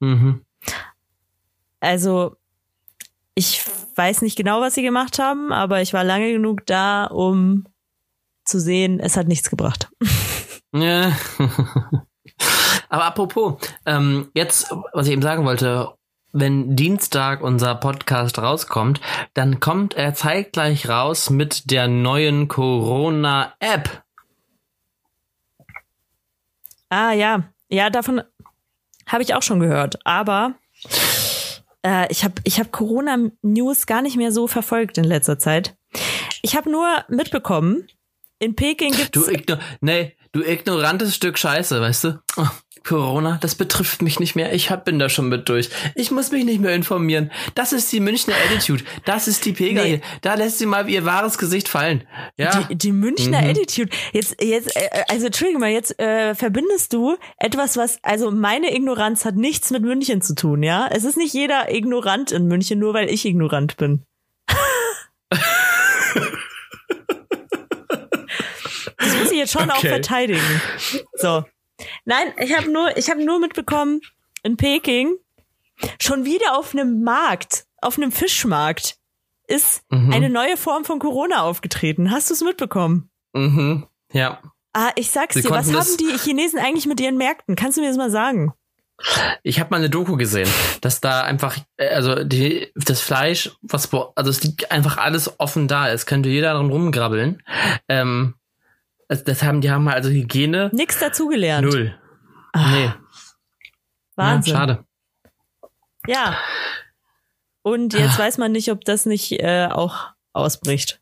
Mhm. Also, ich weiß nicht genau, was sie gemacht haben, aber ich war lange genug da, um zu sehen, es hat nichts gebracht. Ja. Aber apropos, ähm, jetzt, was ich eben sagen wollte, wenn Dienstag unser Podcast rauskommt, dann kommt er zeitgleich raus mit der neuen Corona-App. Ah ja, ja, davon habe ich auch schon gehört. Aber äh, ich habe ich hab Corona-News gar nicht mehr so verfolgt in letzter Zeit. Ich habe nur mitbekommen, in Peking gibt's. Du, igno nee, du ignorantes Stück Scheiße, weißt du? Oh, Corona, das betrifft mich nicht mehr. Ich hab, bin da schon mit durch. Ich muss mich nicht mehr informieren. Das ist die Münchner Attitude. Das ist die Pega nee. hier. Da lässt sie mal ihr wahres Gesicht fallen. Ja. Die, die Münchner mhm. Attitude. Jetzt, jetzt, äh, also Entschuldigung mal, jetzt äh, verbindest du etwas, was, also meine Ignoranz hat nichts mit München zu tun, ja? Es ist nicht jeder ignorant in München, nur weil ich ignorant bin. Das muss ich jetzt schon okay. auch verteidigen. So. Nein, ich habe nur, ich habe nur mitbekommen, in Peking, schon wieder auf einem Markt, auf einem Fischmarkt, ist mhm. eine neue Form von Corona aufgetreten. Hast du es mitbekommen? Mhm. Ja. Ah, ich sag's Sie dir, was haben die Chinesen eigentlich mit ihren Märkten? Kannst du mir das mal sagen? Ich habe mal eine Doku gesehen, dass da einfach, äh, also die, das Fleisch, was, also es liegt einfach alles offen da. Es könnte jeder dran rumgrabbeln. Ähm, also das haben, die haben also Hygiene. Nix dazugelernt. Null. Ach, nee. Wahnsinn. Ja, schade. Ja. Und jetzt Ach. weiß man nicht, ob das nicht äh, auch ausbricht.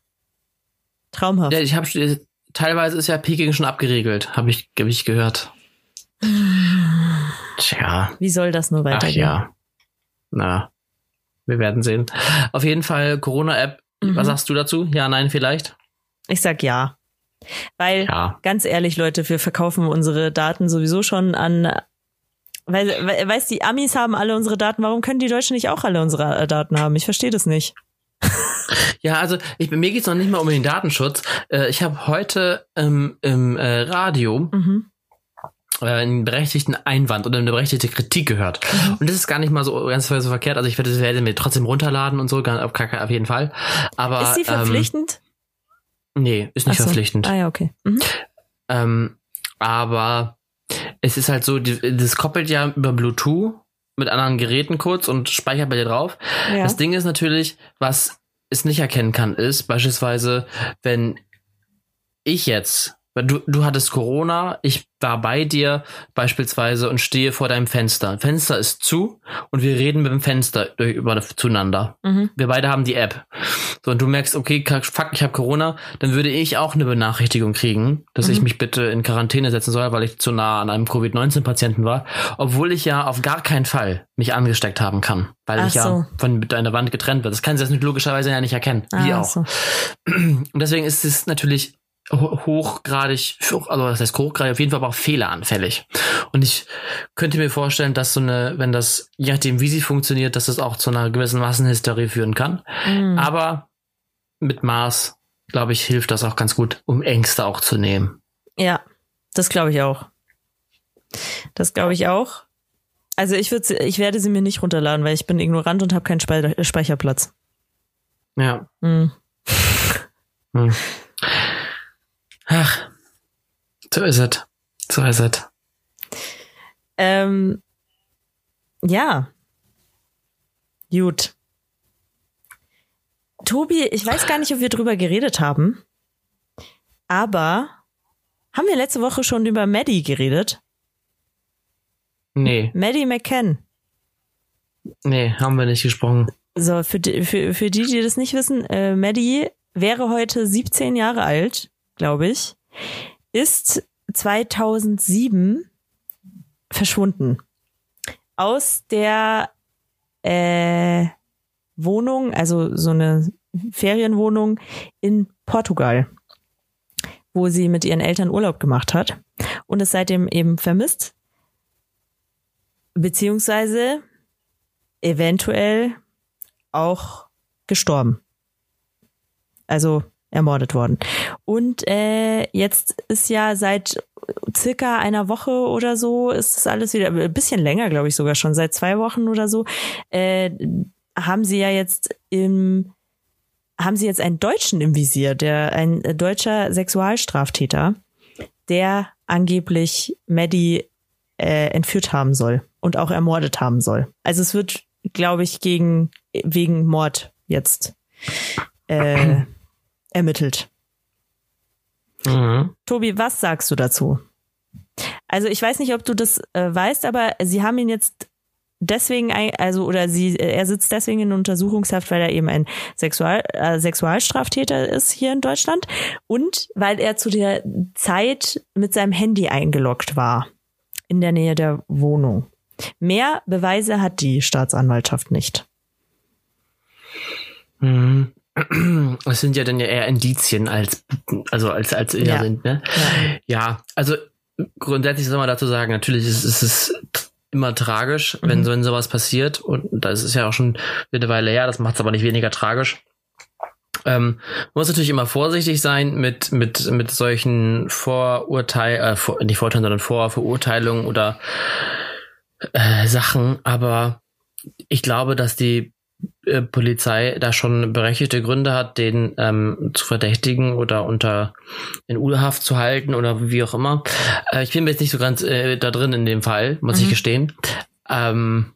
Traumhaft. Ja, ich habe teilweise ist ja Peking schon abgeregelt, habe ich, hab ich gehört. Tja. Wie soll das nur weitergehen? Ach ja. Na, wir werden sehen. Auf jeden Fall Corona-App. Mhm. Was sagst du dazu? Ja, nein, vielleicht? Ich sag ja. Weil, ja. ganz ehrlich, Leute, wir verkaufen unsere Daten sowieso schon an weil, weil, weißt die Amis haben alle unsere Daten, warum können die Deutschen nicht auch alle unsere äh, Daten haben? Ich verstehe das nicht. Ja, also ich, mir geht's noch nicht mal um den Datenschutz. Äh, ich habe heute ähm, im äh, Radio mhm. äh, einen berechtigten Einwand oder eine berechtigte Kritik gehört. Mhm. Und das ist gar nicht mal so ganz so verkehrt. Also ich werde, werde mir trotzdem runterladen und so, auf, auf jeden Fall. Aber ist sie ähm, verpflichtend? Ähm, Nee, ist nicht so. verpflichtend. Ah ja, okay. Mhm. Ähm, aber es ist halt so, das koppelt ja über Bluetooth mit anderen Geräten kurz und speichert bei dir drauf. Ja. Das Ding ist natürlich, was es nicht erkennen kann, ist beispielsweise, wenn ich jetzt Du, du hattest Corona, ich war bei dir beispielsweise und stehe vor deinem Fenster. Fenster ist zu und wir reden mit dem Fenster über, zueinander. Mhm. Wir beide haben die App. So, und du merkst, okay, fuck, ich habe Corona, dann würde ich auch eine Benachrichtigung kriegen, dass mhm. ich mich bitte in Quarantäne setzen soll, weil ich zu nah an einem Covid-19-Patienten war, obwohl ich ja auf gar keinen Fall mich angesteckt haben kann, weil Ach ich ja so. von mit einer Wand getrennt wird. Das kann sie jetzt logischerweise ja nicht erkennen. Ah, Wie auch. So. Und deswegen ist es natürlich hochgradig, also das heißt hochgradig, auf jeden Fall aber auch fehleranfällig. Und ich könnte mir vorstellen, dass so eine, wenn das, je nachdem wie sie funktioniert, dass das auch zu einer gewissen Massenhysterie führen kann. Mhm. Aber mit Maß, glaube ich, hilft das auch ganz gut, um Ängste auch zu nehmen. Ja, das glaube ich auch. Das glaube ich auch. Also ich würde, ich werde sie mir nicht runterladen, weil ich bin ignorant und habe keinen Speicherplatz. Ja. Mhm. Hm. Ach, so ist es. So ist es. Ähm, ja. Gut. Tobi, ich weiß gar nicht, ob wir drüber geredet haben, aber haben wir letzte Woche schon über Maddie geredet? Nee. Maddie McCann. Nee, haben wir nicht gesprochen. So, für die, für, für die, die das nicht wissen, äh, Maddie wäre heute 17 Jahre alt glaube ich, ist 2007 verschwunden. Aus der äh, Wohnung, also so eine Ferienwohnung in Portugal, wo sie mit ihren Eltern Urlaub gemacht hat und ist seitdem eben vermisst, beziehungsweise eventuell auch gestorben. Also ermordet worden. Und äh, jetzt ist ja seit circa einer Woche oder so ist das alles wieder ein bisschen länger, glaube ich sogar schon seit zwei Wochen oder so äh, haben sie ja jetzt im haben sie jetzt einen Deutschen im Visier, der ein deutscher Sexualstraftäter, der angeblich Maddie äh, entführt haben soll und auch ermordet haben soll. Also es wird glaube ich, gegen wegen Mord jetzt äh, ermittelt. Mhm. Tobi, was sagst du dazu? Also ich weiß nicht, ob du das äh, weißt, aber sie haben ihn jetzt deswegen, ein- also oder sie, äh, er sitzt deswegen in Untersuchungshaft, weil er eben ein Sexual, äh, Sexualstraftäter ist hier in Deutschland und weil er zu der Zeit mit seinem Handy eingeloggt war in der Nähe der Wohnung. Mehr Beweise hat die Staatsanwaltschaft nicht. Mhm. Es sind ja dann ja eher Indizien als, also als, als ja. Ja. sind, ne? Ja, also grundsätzlich soll man dazu sagen, natürlich ist, ist es immer tragisch, wenn, Mhm. wenn sowas passiert. Und das ist ja auch schon eine Weile her, das macht es aber nicht weniger tragisch. Ähm, man muss natürlich immer vorsichtig sein mit, mit, mit solchen Vorurteilen, äh, vor, nicht Vorurteilen, sondern Vorverurteilungen oder äh, Sachen, aber ich glaube, dass die äh, Polizei da schon berechtigte Gründe hat, den ähm, zu verdächtigen oder unter in U-Haft zu halten oder wie auch immer. Äh, ich bin mir jetzt nicht so ganz äh, da drin in dem Fall, muss ich Mhm. gestehen. Ähm,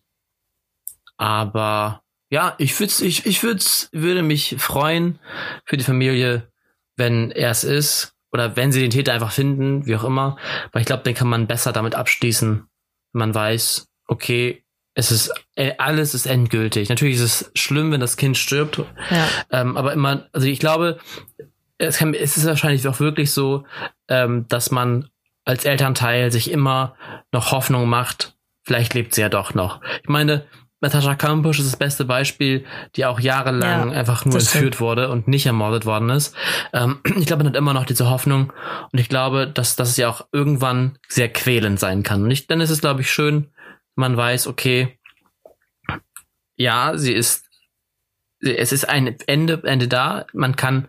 aber ja, ich würde ich, ich würd's, würde mich freuen für die Familie, wenn er es ist oder wenn sie den Täter einfach finden, wie auch immer. Weil ich glaube, den kann man besser damit abschließen, wenn man weiß, okay, es ist äh, alles ist endgültig. Natürlich ist es schlimm, wenn das Kind stirbt, Ja. ähm, aber immer, also ich glaube, es, kann, es ist wahrscheinlich auch wirklich so, ähm, dass man als Elternteil sich immer noch Hoffnung macht, vielleicht lebt sie ja doch noch. Ich meine, Natascha Kampusch ist das beste Beispiel, die auch jahrelang Ja, einfach nur das stimmt. entführt wurde und nicht ermordet worden ist. Ähm, ich glaube, man hat immer noch diese Hoffnung und ich glaube, dass, dass es ja auch irgendwann sehr quälend sein kann. Und ich, dann ist es, glaube ich, schön, man weiß, okay, ja, sie ist, es ist ein Ende, Ende da. Man kann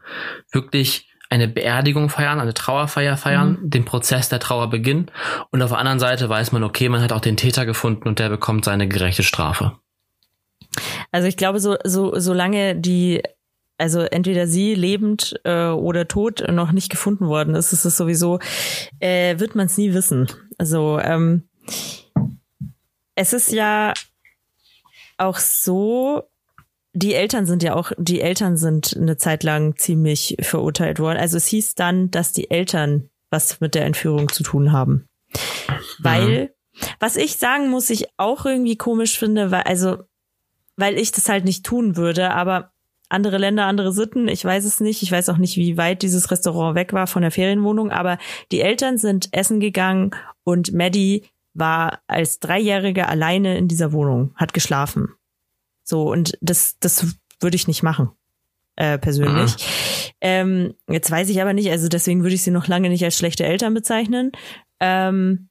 wirklich eine Beerdigung feiern, eine Trauerfeier feiern, den Prozess der Trauer beginnen. Und auf der anderen Seite weiß man, okay, man hat auch den Täter gefunden und der bekommt seine gerechte Strafe. Also ich glaube, so, so, solange die, also entweder sie lebend äh, oder tot noch nicht gefunden worden ist, ist es sowieso, äh, wird man es nie wissen. Also ähm, es ist ja auch so, die Eltern sind ja auch, die Eltern sind eine Zeit lang ziemlich verurteilt worden. Also es hieß dann, dass die Eltern was mit der Entführung zu tun haben. Weil, was ich sagen muss, ich auch irgendwie komisch finde, weil, also weil ich das halt nicht tun würde, aber andere Länder, andere Sitten, ich weiß es nicht. Ich weiß auch nicht, wie weit dieses Restaurant weg war von der Ferienwohnung, aber die Eltern sind essen gegangen und Maddie war als Dreijährige alleine in dieser Wohnung, hat geschlafen. So, und das, das würde ich nicht machen, äh, persönlich. Ähm, jetzt weiß ich aber nicht, also deswegen würde ich sie noch lange nicht als schlechte Eltern bezeichnen. Ähm,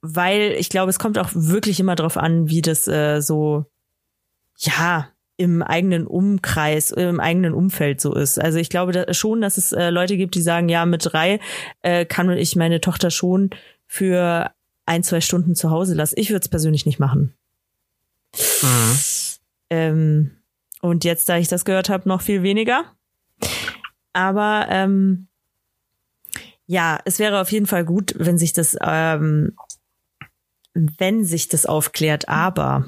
weil ich glaube, es kommt auch wirklich immer drauf an, wie das äh, so, ja, im eigenen Umkreis, im eigenen Umfeld so ist. Also ich glaube da, schon, dass es äh, Leute gibt, die sagen, ja, mit drei äh, kann ich meine Tochter schon für ein, zwei Stunden zu Hause lassen. Ich würde es persönlich nicht machen. Mhm. Ähm, und jetzt, da ich das gehört habe, noch viel weniger. Aber ähm, ja, es wäre auf jeden Fall gut, wenn sich das, ähm, wenn sich das aufklärt. Aber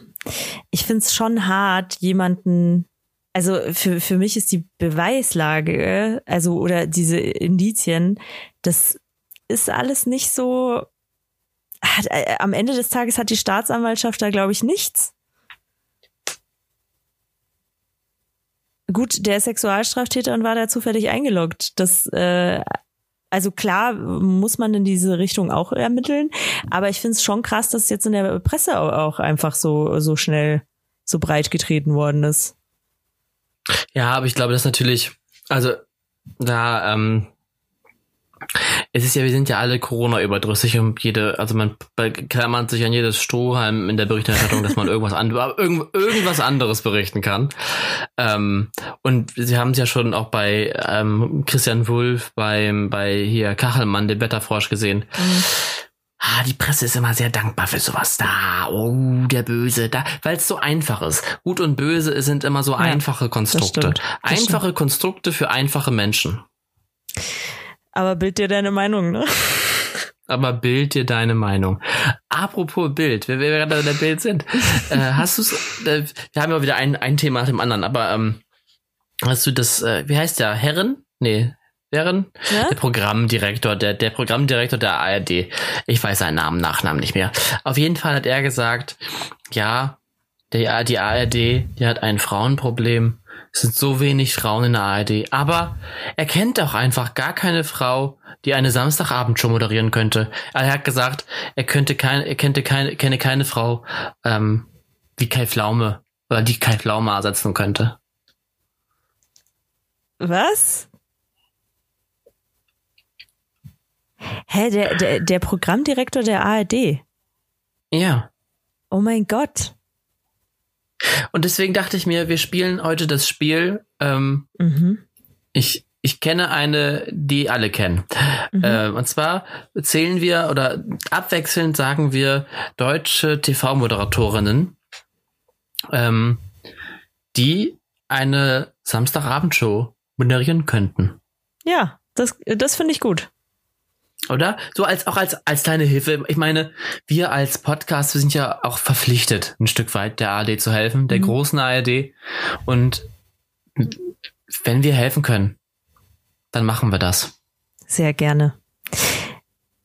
ich finde es schon hart, jemanden, also für, für mich ist die Beweislage, also oder diese Indizien, das ist alles nicht so. Hat, äh, am Ende des Tages hat die Staatsanwaltschaft da, glaube ich, nichts. Gut, der Sexualstraftäter und war da zufällig eingeloggt. Das, äh, also klar muss man in diese Richtung auch ermitteln, aber ich finde es schon krass, dass jetzt in der Presse auch, auch einfach so, so schnell so breit getreten worden ist. Ja, aber ich glaube, das natürlich, also da, ähm, es ist ja, wir sind ja alle Corona überdrüssig und jede, also man klammert sich an jedes Strohhalm in der Berichterstattung, dass man irgendwas an, irgend, irgendwas anderes berichten kann. Ähm, und sie haben es ja schon auch bei ähm, Christian Wulff, beim, bei hier Kachelmann, dem Wetterfrosch gesehen. Ah, die Presse ist immer sehr dankbar für sowas. Da, oh, der Böse, da, weil es so einfach ist. Gut und Böse sind immer so einfache Konstrukte. stimmt. Das Einfache Konstrukte für einfache Menschen. Aber bild dir deine Meinung, ne? Aber bild dir deine Meinung. Apropos Bild, wenn wir gerade in der Bild sind, äh, hast du äh, wir haben ja wieder ein, ein Thema nach dem anderen, aber ähm, hast du das, äh, wie heißt der, Herren? Nee, Herren? Ja? Der Programmdirektor, der, der Programmdirektor der ARD. Ich weiß seinen Namen, Nachnamen nicht mehr. Auf jeden Fall hat er gesagt, ja, der, die ARD, die hat ein Frauenproblem. Es sind so wenig Frauen in der ARD. Aber er kennt auch einfach gar keine Frau, die eine Samstagabendshow moderieren könnte. Er hat gesagt, er könnte keine, er könnte keine, kenne keine Frau, ähm, wie Kai Pflaume, oder die Kai Pflaume ersetzen könnte. Was? Hä, der, der, der Programmdirektor der ARD. Ja. Oh mein Gott. Und deswegen dachte ich mir, wir spielen heute das Spiel. Ähm, Mhm. ich, ich kenne eine, die alle kennen. Äh, und zwar zählen wir oder abwechselnd sagen wir deutsche TV-Moderatorinnen, ähm, die eine Samstagabendshow moderieren könnten. Ja, das, das finde ich gut. Oder? So als auch als als kleine Hilfe. Ich meine, wir als Podcast, wir sind ja auch verpflichtet, ein Stück weit der ARD zu helfen, der Mhm. großen ARD. Und wenn wir helfen können, dann machen wir das. Sehr gerne.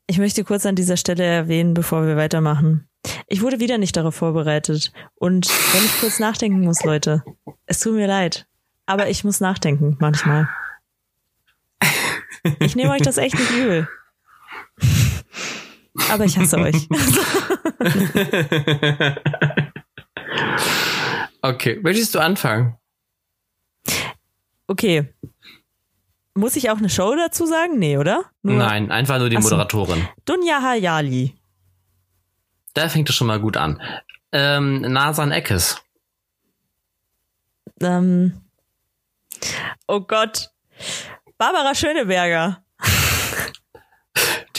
Ich möchte kurz an dieser Stelle erwähnen, bevor wir weitermachen. Ich wurde wieder nicht darauf vorbereitet. Und wenn ich kurz nachdenken muss, Leute, es tut mir leid. Aber ich muss nachdenken manchmal. Ich nehme euch das echt nicht übel. Aber ich hasse euch. okay, möchtest du anfangen? Okay. Muss ich auch eine Show dazu sagen? Nee, oder? Nur Nein, einfach nur die Ach so. Moderatorin. Dunja Hayali. Da fängt es schon mal gut an. Ähm, Nasan Eckes. Ähm, oh Gott. Barbara Schöneberger.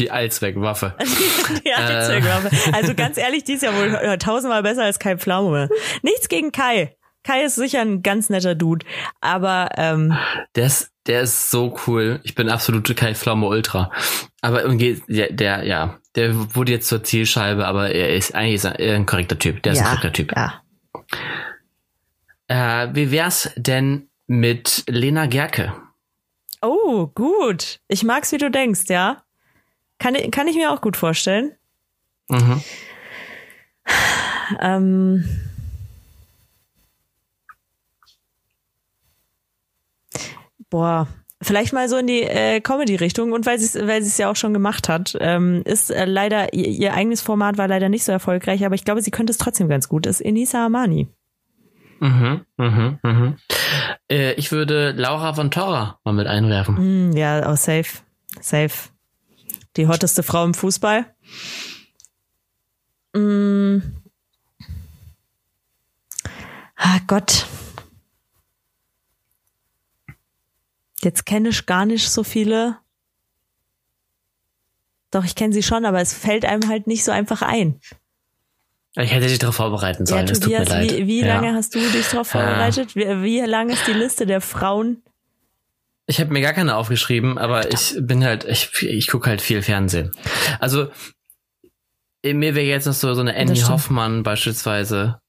Die Allzweckwaffe. Die Allzweckwaffe. Also ganz ehrlich, die ist ja wohl äh, tausendmal besser als Kai Pflaume. Nichts gegen Kai. Kai ist sicher ein ganz netter Dude. Aber ähm, Der ist, der ist so cool. Ich bin absolute Kai Pflaume Ultra. Aber irgendwie, der, der, ja, der wurde jetzt zur Zielscheibe, aber er ist eigentlich ist er ein korrekter Typ. Der ist ein ja, korrekter Typ. ja. Äh, wie wär's denn mit Lena Gerke? Oh, gut. Ich mag's, wie du denkst, ja. Kann, ich- kann ich mir auch gut vorstellen. Mhm. Ähm, boah, vielleicht mal so in die äh, Comedy-Richtung und weil sie es weil es ja auch schon gemacht hat, ähm, ist äh, leider ihr, ihr eigenes Format war leider nicht so erfolgreich, aber ich glaube, sie könnte es trotzdem ganz gut. Ist Enisa Amani. Mhm, mhm, mhm. Äh, ich würde Laura von Torra mal mit einwerfen. Hm, ja, auch safe, safe. Die hotteste Frau im Fußball. Mm. Ah Gott. Jetzt kenne ich gar nicht so viele. Doch, ich kenne sie schon, aber es fällt einem halt nicht so einfach ein. Ich hätte dich darauf vorbereiten sollen. ja, es tut mir Tobias, leid. wie, wie ja. lange hast du dich darauf Ja. vorbereitet? Wie, wie lang ist die Liste der Frauen? Ich habe mir gar keine aufgeschrieben, aber ich bin halt, ich, ich gucke halt viel Fernsehen. Also mir wäre jetzt noch so, so eine Annie stimmt. Hoffmann beispielsweise,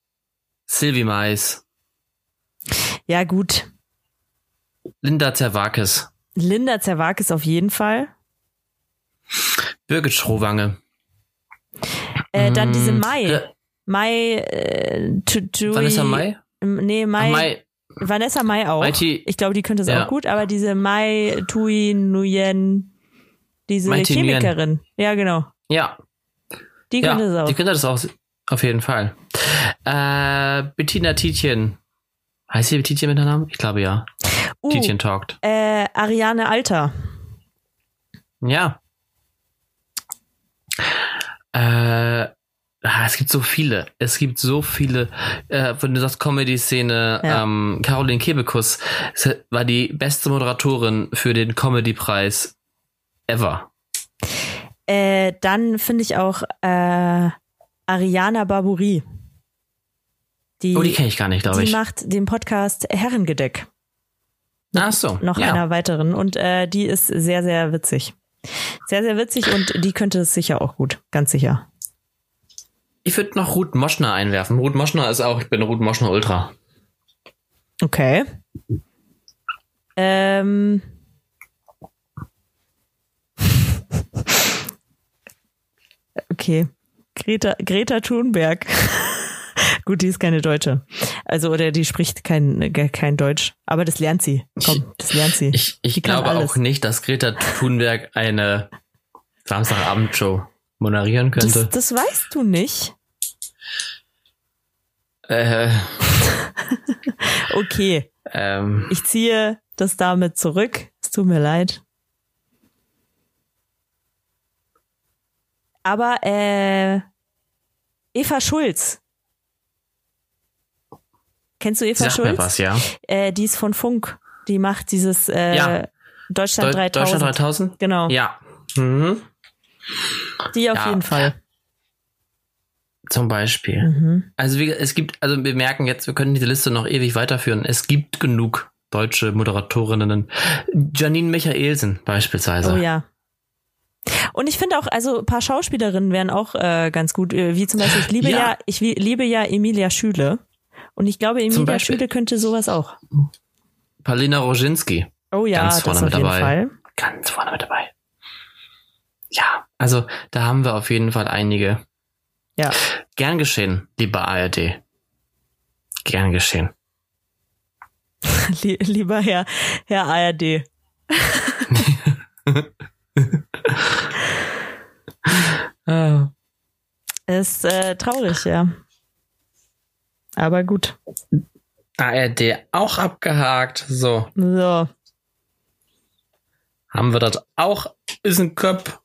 Sylvie Mais, Ja, gut. Linda Zerwakis, Linda Zerwakis auf jeden Fall. Birgit Schrowange. Äh, dann diese Mai. Mai, äh, Vanessa Mai? Nee, Mai, Mai, Vanessa Mai auch. Thi- ich glaube, die könnte es Ja. auch gut, aber diese Mai Tui Nguyen, diese Mai Thi Nguyen. Chemikerin. Ja, genau. ja, Die ja, könnte es auch. die könnte das auch auf jeden Fall. Äh, Bettina Tietjen. Heißt sie Tietjen mit Namen? Ich glaube ja. uh, Tietjen talkt. äh, Ariane Alter. Ja. Äh, ah, es gibt so viele. Es gibt so viele. Äh, wenn du sagst Comedy-Szene, Ja. ähm, Caroline Kebekus es war die beste Moderatorin für den Comedy-Preis ever. Äh, dann finde ich auch äh, Ariana Barbouri. Die, Oh, die kenne ich gar nicht, glaube die ich. macht den Podcast Herrengedeck. Ach so. noch ja. einer weiteren und äh, die ist sehr, sehr witzig. Sehr, sehr witzig und die könnte es sicher auch gut, ganz sicher. Ich würde noch Ruth Moschner einwerfen. Ruth Moschner ist auch, ich bin Ruth Moschner Ultra. Okay. Ähm. Okay. Greta, Greta Thunberg. Gut, die ist keine Deutsche. Also, oder die spricht kein, kein Deutsch. Aber das lernt sie. Komm, das lernt sie. Ich, ich glaube auch nicht, dass Greta Thunberg eine Samstagabendshow moderieren könnte. Das, das weißt du nicht. Äh, okay. ähm, Ich ziehe das damit zurück. Es tut mir leid. Aber äh, Eva Schulz. Kennst du Eva sag mir Schulz? was, ja. Äh, die ist von Funk. Die macht dieses äh, Ja. Deutschland Deu 3000. Deutschland 3000? Genau. Ja. Mhm. Die auf Ja. jeden Fall. Zum Beispiel. Mhm. Also wie, es gibt, also wir merken jetzt, wir können diese Liste noch ewig weiterführen. Es gibt genug deutsche Moderatorinnen. Janine Michaelsen beispielsweise. Oh ja. Und ich finde auch, also ein paar Schauspielerinnen wären auch äh, ganz gut, äh, wie zum Beispiel, ich liebe ja, Ja. ich liebe ja Emilia Schüle. Und ich glaube, Emilia. Schüle könnte sowas auch. Paulina Roginski. Oh ja, Ganz das vorne auf mit jeden dabei. Fall. Ganz vorne mit dabei. Ja, also da haben wir auf jeden Fall einige. Ja. Gern geschehen, liebe ARD. Gern geschehen. Lie- Lieber Herr, Herr ARD. Ist äh, traurig, ja. Aber gut. ARD auch abgehakt. So, So. haben wir das auch. Ist ein Köpf.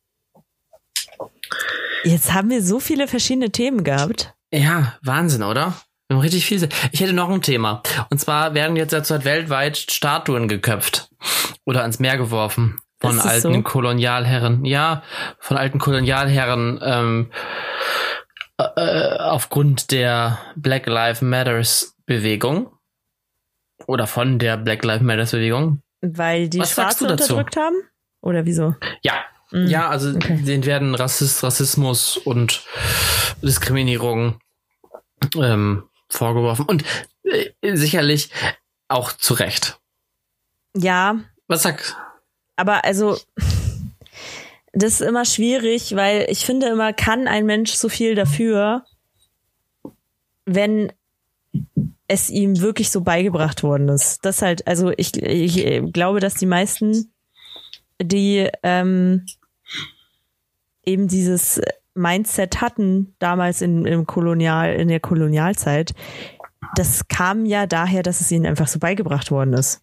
Jetzt haben wir so viele verschiedene Themen gehabt. Ja, Wahnsinn, oder? Wir haben richtig viel. Ich hätte noch ein Thema. Und zwar werden jetzt derzeit weltweit Statuen geköpft oder ans Meer geworfen von alten so? Kolonialherren. Ja, von alten Kolonialherren ähm, äh, aufgrund der Black Lives Matters Bewegung oder von der Black Lives Matters Bewegung. Weil die Was Schwarze unterdrückt haben? Oder wieso? Ja. Ja, also okay. denen werden Rassist, Rassismus und Diskriminierung ähm, vorgeworfen und äh, sicherlich auch zu Recht. Ja, Was sagst aber also das ist immer schwierig, weil ich finde immer, kann ein Mensch so viel dafür, wenn es ihm wirklich so beigebracht worden ist. Das halt, also ich, ich glaube, dass die meisten, die ähm, eben dieses Mindset hatten damals in, im Kolonial, in der Kolonialzeit, das kam ja daher, dass es ihnen einfach so beigebracht worden ist.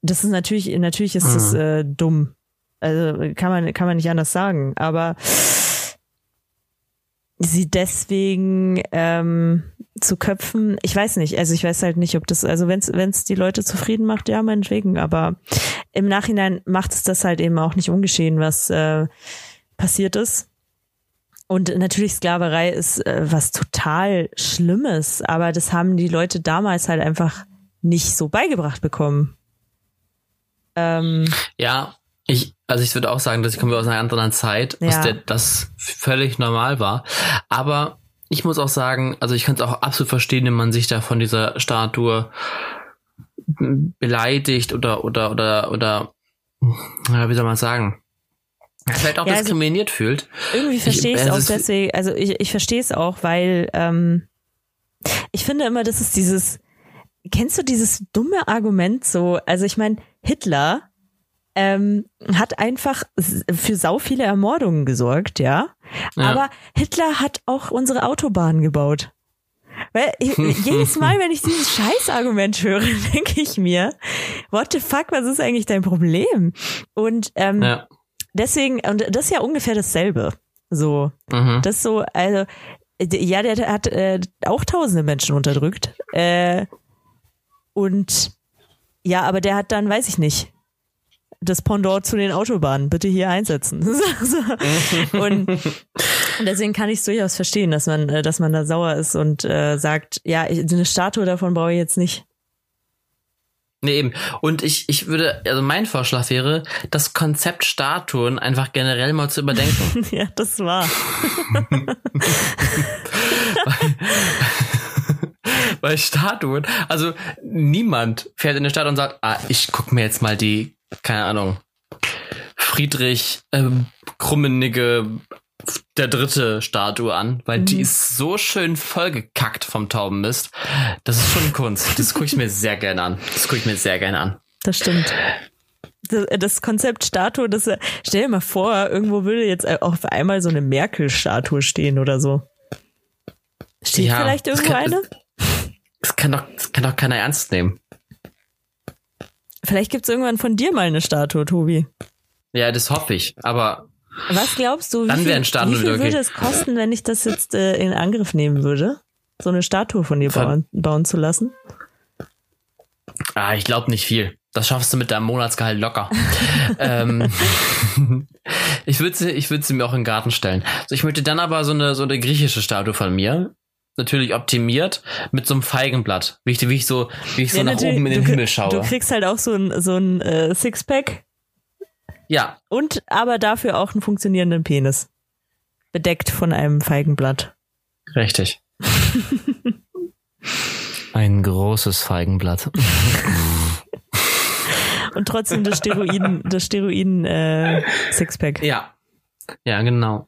Das ist natürlich, natürlich ist das Mhm. äh, dumm. Also kann man, kann man nicht anders sagen. Aber sie deswegen ähm, zu köpfen, ich weiß nicht. Also ich weiß halt nicht, ob das, also wenn es die Leute zufrieden macht, ja, meinetwegen. Aber im Nachhinein macht es das halt eben auch nicht ungeschehen, was äh, passiert ist. Und natürlich Sklaverei ist äh, was total Schlimmes, aber das haben die Leute damals halt einfach nicht so beigebracht bekommen. Ähm, Ja, ich, also ich würde auch sagen, dass ich komme aus einer anderen Zeit, Ja. der das völlig normal war. Aber ich muss auch sagen, also ich kann es auch absolut verstehen, wenn man sich da von dieser Statue beleidigt oder oder oder oder wie soll man sagen, vielleicht auch Ja, also- diskriminiert fühlt. irgendwie verstehe ich es es auch deswegen, also ich, ich verstehe es auch, weil ähm, ich finde immer, das ist dieses, kennst du dieses dumme Argument so, also ich meine, Hitler ähm, hat einfach für sau viele Ermordungen gesorgt, ja? Ja. Aber Hitler hat auch unsere Autobahnen gebaut. Weil jedes Mal, wenn ich dieses Scheißargument höre, denke ich mir, what the fuck, was ist eigentlich dein Problem? Und ähm, Ja. deswegen, und das ist ja ungefähr dasselbe. So, Mhm. das ist so, also, ja, der hat äh, auch tausende Menschen unterdrückt. Äh, und ja, aber der hat dann, weiß ich nicht, das Pendant zu den Autobahnen bitte hier einsetzen. Und deswegen kann ich es durchaus verstehen, dass man, äh, dass man da sauer ist und äh, sagt, ja, ich- eine Statue davon brauche ich jetzt nicht. Nee, eben. Und ich, ich würde, also mein Vorschlag wäre, das Konzept Statuen einfach generell mal zu überdenken. ja, das war. Weil Statuen, also niemand fährt in eine Stadt und sagt, ah, ich guck mir jetzt mal die, keine Ahnung, Friedrich ähm, Krummenigge der dritte Statue an, weil mhm. die ist so schön vollgekackt vom Taubenmist. Das ist schon Kunst. Das gucke ich mir sehr gerne an. Das gucke ich mir sehr gerne an. Das stimmt. Das, das Konzept Statue, das stell dir mal vor, irgendwo würde jetzt auf einmal so eine Merkel-Statue stehen oder so. Steht ja, vielleicht irgendwo kann, eine? Das kann, doch, das kann doch keiner ernst nehmen. Vielleicht gibt es irgendwann von dir mal eine Statue, Tobi. Ja, das hoffe ich. Aber was glaubst du, wie Dann viel, wie viel okay. würde es kosten, wenn ich das jetzt äh, in Angriff nehmen würde, so eine Statue von dir bauen, bauen zu lassen? Ah, ich glaube nicht viel. Das schaffst du mit deinem Monatsgehalt locker. ähm, ich würde sie, ich würde sie mir auch in den Garten stellen. So, ich möchte dann aber so eine, so eine griechische Statue von mir. Natürlich optimiert mit so einem Feigenblatt. Wie ich, wie ich so, wie ich so ja, nach oben in den Himmel schaue. Du kriegst halt auch so ein, so ein äh, Sixpack ja. Und aber dafür auch einen funktionierenden Penis. Bedeckt von einem Feigenblatt. Richtig. Ein großes Feigenblatt. Und trotzdem das Steroiden, das Steroiden äh, Sixpack. Ja. Ja, genau.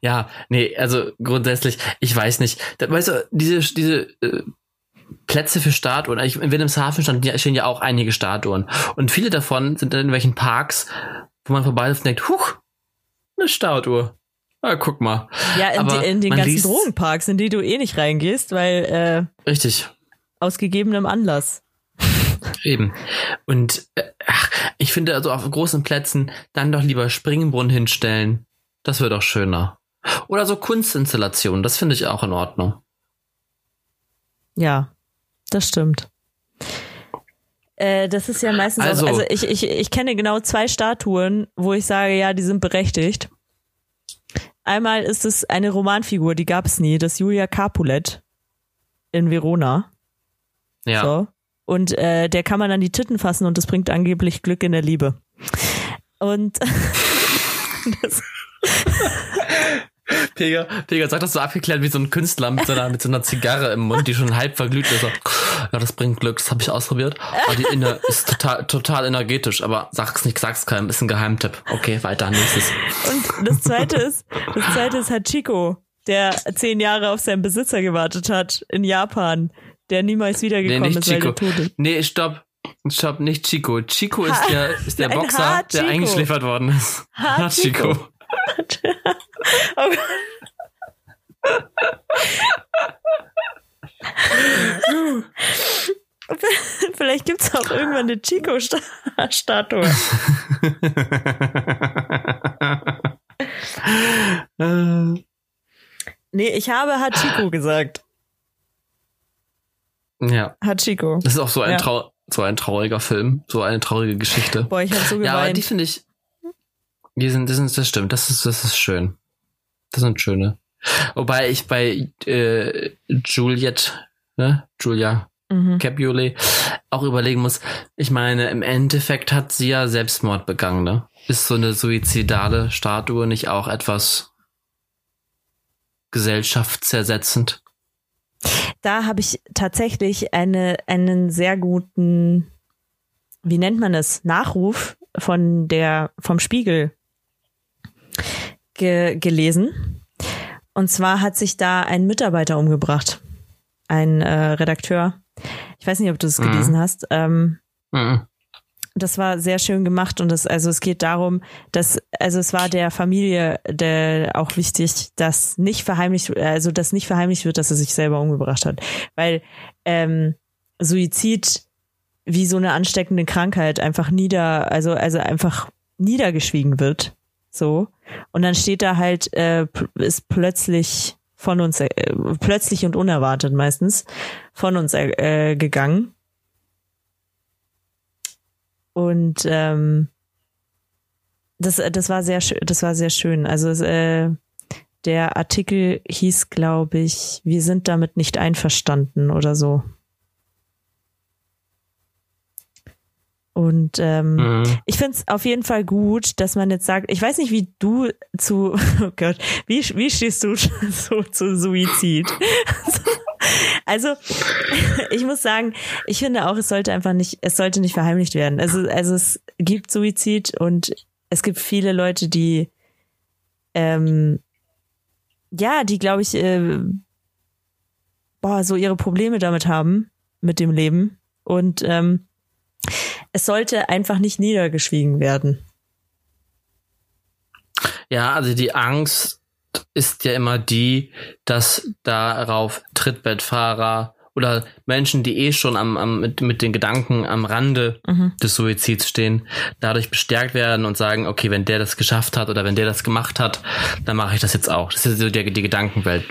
Ja, nee, also grundsätzlich, ich weiß nicht. Da, weißt du, diese, diese äh, Plätze für Statuen. In Wilhelmshaven stehen ja auch einige Statuen. Und viele davon sind in irgendwelchen Parks, wo man vorbei und denkt, huch, eine Statue. Ah, guck mal. Ja, in, die, in den ganzen liest, Drogenparks, in die du eh nicht reingehst, weil äh, richtig aus gegebenem Anlass. Eben. Und äh, ach, ich finde also auf großen Plätzen dann doch lieber Springbrunnen hinstellen. Das wird doch schöner. Oder so Kunstinstallationen, das finde ich auch in Ordnung. Ja, das stimmt. Äh, das ist ja meistens also, auch, also ich, ich, ich kenne genau zwei Statuen, wo ich sage, ja, die sind berechtigt. Einmal ist es eine Romanfigur, die gab es nie, das Julia Capulet in Verona. Ja. So. Und äh, der kann man an die Titten fassen und das bringt angeblich Glück in der Liebe. Und das, Pega, Pega sagt das so abgeklärt wie so ein Künstler mit so einer, mit so einer Zigarre im Mund, die schon halb verglüht ist. So, ja, das bringt Glück, das habe ich ausprobiert. Aber die Inne ist total, total energetisch, aber sag's nicht, sag's keinem, ist ein Geheimtipp. Okay, weiter, nächstes. Und das zweite ist, das zweite ist Hachiko, der zehn Jahre auf seinen Besitzer gewartet hat in Japan, der niemals wiedergekommen nee, ist, Chico. weil der tot ist. Nee, stopp. Stopp, nicht Chico. Chico ist der, ist der Boxer, der eingeschläfert worden ist. Hachiko. Hachiko. oh Vielleicht gibt es auch irgendwann eine Chico-Statue. nee, ich habe Hachiko gesagt. Ja. Hachiko. Das ist auch so ein, ja. So ein trauriger Film, so eine traurige Geschichte. Boah, ich hab so geweint. Ja, aber die finde ich, die sind, das, sind, das stimmt, das ist, das ist schön. Das sind schöne. Wobei ich bei äh, Juliet, ne, Julia mhm. Capulet auch überlegen muss, ich meine, im Endeffekt hat sie ja Selbstmord begangen, ne? Ist so eine suizidale Statue nicht auch etwas gesellschaftszersetzend? Da habe ich tatsächlich eine, einen sehr guten, wie nennt man es, Nachruf von der, vom Spiegel ge gelesen. Und zwar hat sich da ein Mitarbeiter umgebracht. Ein äh, Redakteur. Ich weiß nicht, ob du es mhm. gelesen hast. Ähm, mhm. Das war sehr schön gemacht und das, also es geht darum, dass, also es war der Familie der auch wichtig, dass nicht verheimlicht, also dass nicht verheimlicht wird, dass er sich selber umgebracht hat. Weil ähm, Suizid wie so eine ansteckende Krankheit einfach nieder, also, also einfach niedergeschwiegen wird. So. Und dann steht da halt, äh, ist plötzlich von uns, äh, plötzlich und unerwartet meistens, von uns äh, gegangen. Und ähm, das, das war sehr schön, das war sehr schön. Also äh, der Artikel hieß, glaube ich, wir sind damit nicht einverstanden oder so. Und ähm, mhm. ich finde es auf jeden Fall gut, dass man jetzt sagt, ich weiß nicht, wie du zu, oh Gott, wie, wie stehst du so zu Suizid? Also, ich muss sagen, ich finde auch, es sollte einfach nicht, es sollte nicht verheimlicht werden. Also, also es gibt Suizid und es gibt viele Leute, die, ähm, ja, die, glaube ich, äh, boah, so ihre Probleme damit haben, mit dem Leben. Und ähm, es sollte einfach nicht niedergeschwiegen werden. Ja, also die Angst ist ja immer die, dass darauf Trittbettfahrer oder Menschen, die eh schon am, am mit, mit den Gedanken am Rande mhm. des Suizids stehen, dadurch bestärkt werden und sagen, okay, wenn der das geschafft hat oder wenn der das gemacht hat, dann mache ich das jetzt auch. Das ist so die, die Gedankenwelt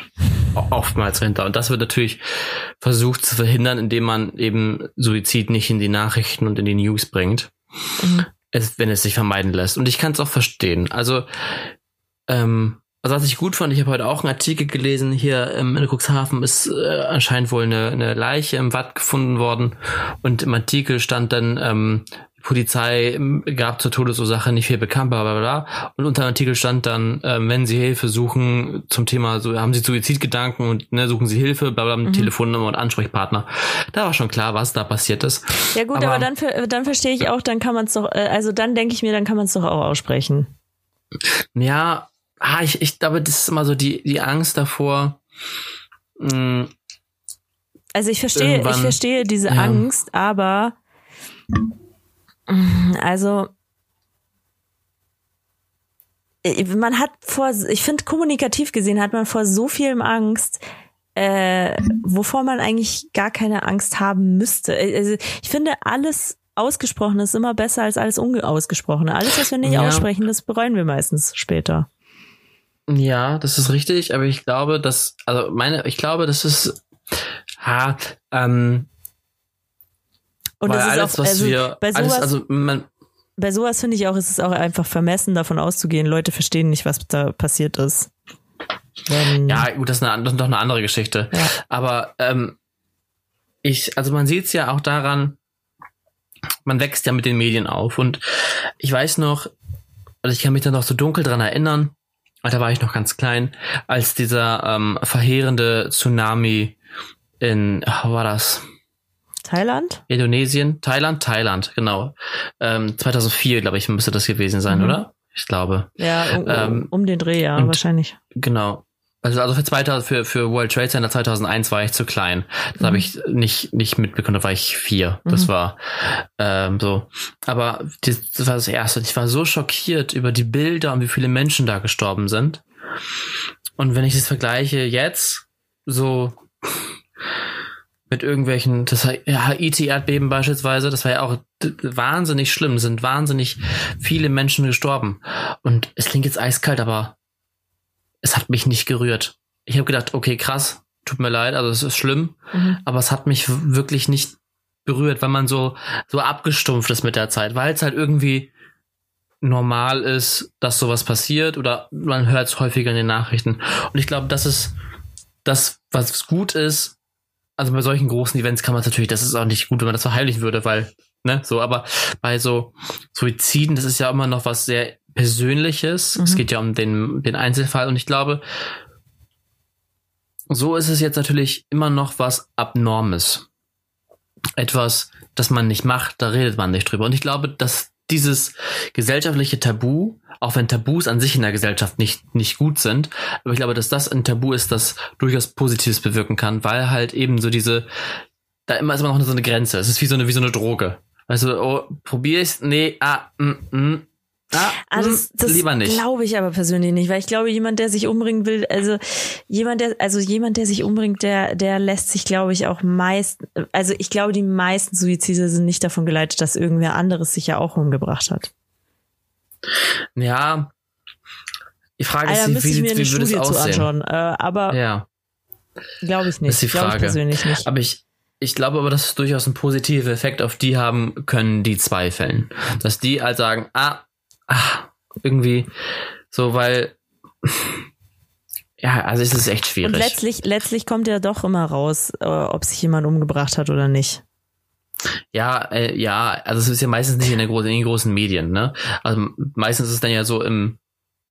oftmals hinter. Und das wird natürlich versucht zu verhindern, indem man eben Suizid nicht in die Nachrichten und in die News bringt. Mhm. Es, wenn es sich vermeiden lässt. Und ich kann es auch verstehen. Also ähm, also was ich gut fand, ich habe heute auch einen Artikel gelesen, hier im in Cuxhaven ist äh, anscheinend wohl eine, eine Leiche im Watt gefunden worden und im Artikel stand dann, ähm, die Polizei ähm, gab zur Todesursache nicht viel bekannt, bla bla bla. Und unter dem Artikel stand dann, ähm, wenn Sie Hilfe suchen zum Thema, so haben Sie Suizidgedanken und ne, suchen Sie Hilfe, bla bla, mit mhm. Telefonnummer und Ansprechpartner. Da war schon klar, was da passiert ist. Ja gut, aber, aber dann, dann verstehe ich auch, dann kann man es doch, äh, also dann denke ich mir, dann kann man es doch auch aussprechen. Ja, ah, ich, ich glaube, das ist immer so die, die Angst davor. Mh, hm, also ich verstehe, ich verstehe diese ja. Angst, aber also äh, man hat vor, ich finde kommunikativ gesehen hat man vor so vielem Angst, äh, wovor man eigentlich gar keine Angst haben müsste. Äh, also ich finde alles Ausgesprochene ist immer besser als alles Unausgesprochene. Alles, was wir nicht ja. aussprechen, das bereuen wir meistens später. Ja, das ist richtig, aber ich glaube, dass, also meine, ich glaube, das ist, ha, ähm, und weil alles, auch, was also wir, bei sowas, alles, also man, bei sowas finde ich auch, ist es auch einfach vermessen, davon auszugehen, Leute verstehen nicht, was da passiert ist. Wenn, ja, gut, das ist, eine, das ist doch eine andere Geschichte. Ja. Aber ähm, ich, also man sieht es ja auch daran, man wächst ja mit den Medien auf. Und ich weiß noch, also ich kann mich da noch so dunkel dran erinnern, da war ich noch ganz klein, als dieser ähm, verheerende Tsunami in, wo war das? Thailand? Indonesien? Thailand? Thailand, genau. Ähm, 2004, glaube ich, müsste das gewesen sein, mhm. oder? Ich glaube. Ja, um, ähm, um den Dreh, ja, wahrscheinlich. Genau. Also, also für 2000, für, für World Trade Center 2001 war ich zu klein. Das mhm. habe ich nicht, nicht mitbekommen, da war ich vier. Das mhm. war ähm, so. Aber das, das war das Erste. Ich war so schockiert über die Bilder und wie viele Menschen da gestorben sind. Und wenn ich das vergleiche jetzt, so mit irgendwelchen, das Haiti-Erdbeben beispielsweise, das war ja auch wahnsinnig schlimm, sind wahnsinnig viele Menschen gestorben. Und es klingt jetzt eiskalt, aber es hat mich nicht gerührt. Ich habe gedacht, okay, krass, tut mir leid, also es ist schlimm, mhm. aber es hat mich wirklich nicht berührt, weil man so so abgestumpft ist mit der Zeit, weil es halt irgendwie normal ist, dass sowas passiert oder man hört es häufiger in den Nachrichten. Und ich glaube, das ist das, was gut ist. Also bei solchen großen Events kann man es natürlich, das ist auch nicht gut, wenn man das verheimlichen würde, weil, ne, so, aber bei so Suiziden, das ist ja immer noch was sehr Persönliches. Mhm. Es geht ja um den, den Einzelfall und ich glaube, so ist es jetzt natürlich immer noch was Abnormes. Etwas, das man nicht macht, da redet man nicht drüber. Und ich glaube, dass dieses gesellschaftliche Tabu, auch wenn Tabus an sich in der Gesellschaft nicht, nicht gut sind, aber ich glaube, dass das ein Tabu ist, das durchaus Positives bewirken kann, weil halt eben so diese, da immer ist immer noch so eine Grenze. Es ist wie so eine, wie so eine Droge. Also, oh, probier ich's? Nee, ah, mm, mm, Ah, ah, das, hm, das lieber nicht. Glaube ich aber persönlich nicht, weil ich glaube, jemand, der sich umbringen will, also jemand, der, also jemand, der sich umbringt, der, der lässt sich, glaube ich, auch meist, also ich glaube, die meisten Suizide sind nicht davon geleitet, dass irgendwer anderes sich ja auch umgebracht hat. Ja. Die Frage ist, wie, wie, wie würde es aussehen? Anschauen, äh, aber ja. glaube ich nicht. Das ist die Frage. Ich persönlich nicht. Aber ich, ich glaube aber, dass es durchaus einen positiven Effekt auf die haben können, die zweifeln. Dass die halt sagen, ah, ach, irgendwie so, weil ja, also es ist echt schwierig. Und letztlich, letztlich kommt ja doch immer raus, äh, ob sich jemand umgebracht hat oder nicht. Ja, äh, ja, also es ist ja meistens nicht in, der großen, in den großen Medien, ne? Also meistens ist es dann ja so im,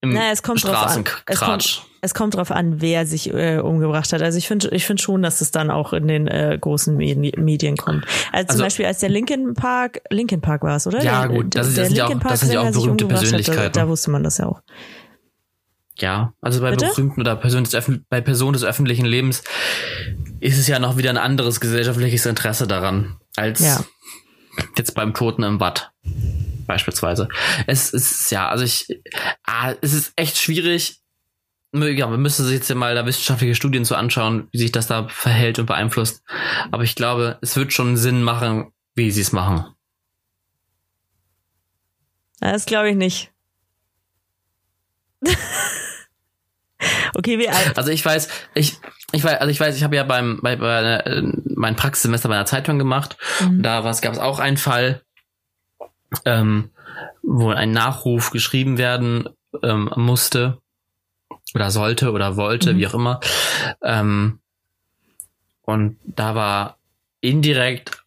im naja, es kommt drauf an. Es kommt, es kommt drauf an, wer sich äh, umgebracht hat. Also ich finde ich finde schon, dass es dann auch in den äh, großen Medien kommt. Also, also, zum Beispiel als der Linkin Park, Linkin Park war es, oder? Ja, der, gut, das, ist, das, sind ja auch, das sind ja auch berühmte Persönlichkeiten. Hat, da, da, wusste man das ja auch. Ja, also bei Bitte? berühmten oder Person des, bei Personen des öffentlichen Lebens ist es ja noch wieder ein anderes gesellschaftliches Interesse daran, als ja. jetzt beim Toten im Watt beispielsweise. Es ist ja, also ich, ah, es ist echt schwierig. Ja, man müsste sich jetzt ja mal da wissenschaftliche Studien zu anschauen, wie sich das da verhält und beeinflusst. Aber ich glaube, es wird schon Sinn machen, wie sie es machen. Das glaube ich nicht. okay, wie alt? Also ich weiß, ich, ich weiß, also ich weiß, ich habe ja beim bei, bei äh, mein Praxissemester bei einer Zeitung gemacht. Mhm. Da gab es auch einen Fall, ähm, wo ein Nachruf geschrieben werden ähm, musste oder sollte oder wollte, mhm. wie auch immer. Ähm, und da war indirekt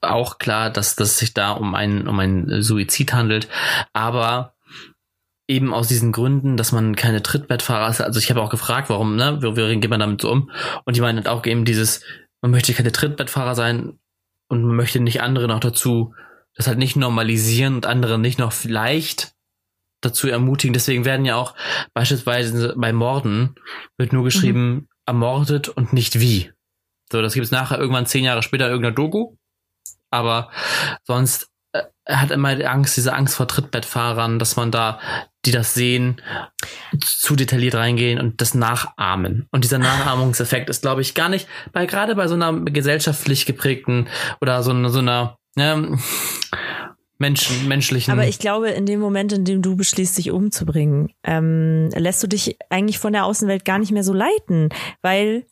auch klar, dass dass sich da um ein um ein Suizid handelt, aber eben aus diesen Gründen, dass man keine Trittbettfahrer ist. Also ich habe auch gefragt, warum, ne, wie, wie geht man damit so um? Und die meinen halt auch eben dieses, man möchte keine Trittbettfahrer sein und man möchte nicht andere noch dazu das halt nicht normalisieren und andere nicht noch vielleicht dazu ermutigen. Deswegen werden ja auch beispielsweise bei Morden wird nur geschrieben mhm. ermordet und nicht wie. So, das gibt es nachher irgendwann zehn Jahre später in irgendeiner Doku. Aber sonst äh, hat immer Angst, diese Angst vor Trittbettfahrern, dass man da, die das sehen, zu detailliert reingehen und das nachahmen. Und dieser Nachahmungseffekt ist, glaube ich, gar nicht, bei gerade bei so einer gesellschaftlich geprägten oder so, so einer ja, Menschen, menschlichen. Aber ich glaube, in dem Moment, in dem du beschließt, dich umzubringen, ähm, lässt du dich eigentlich von der Außenwelt gar nicht mehr so leiten, weil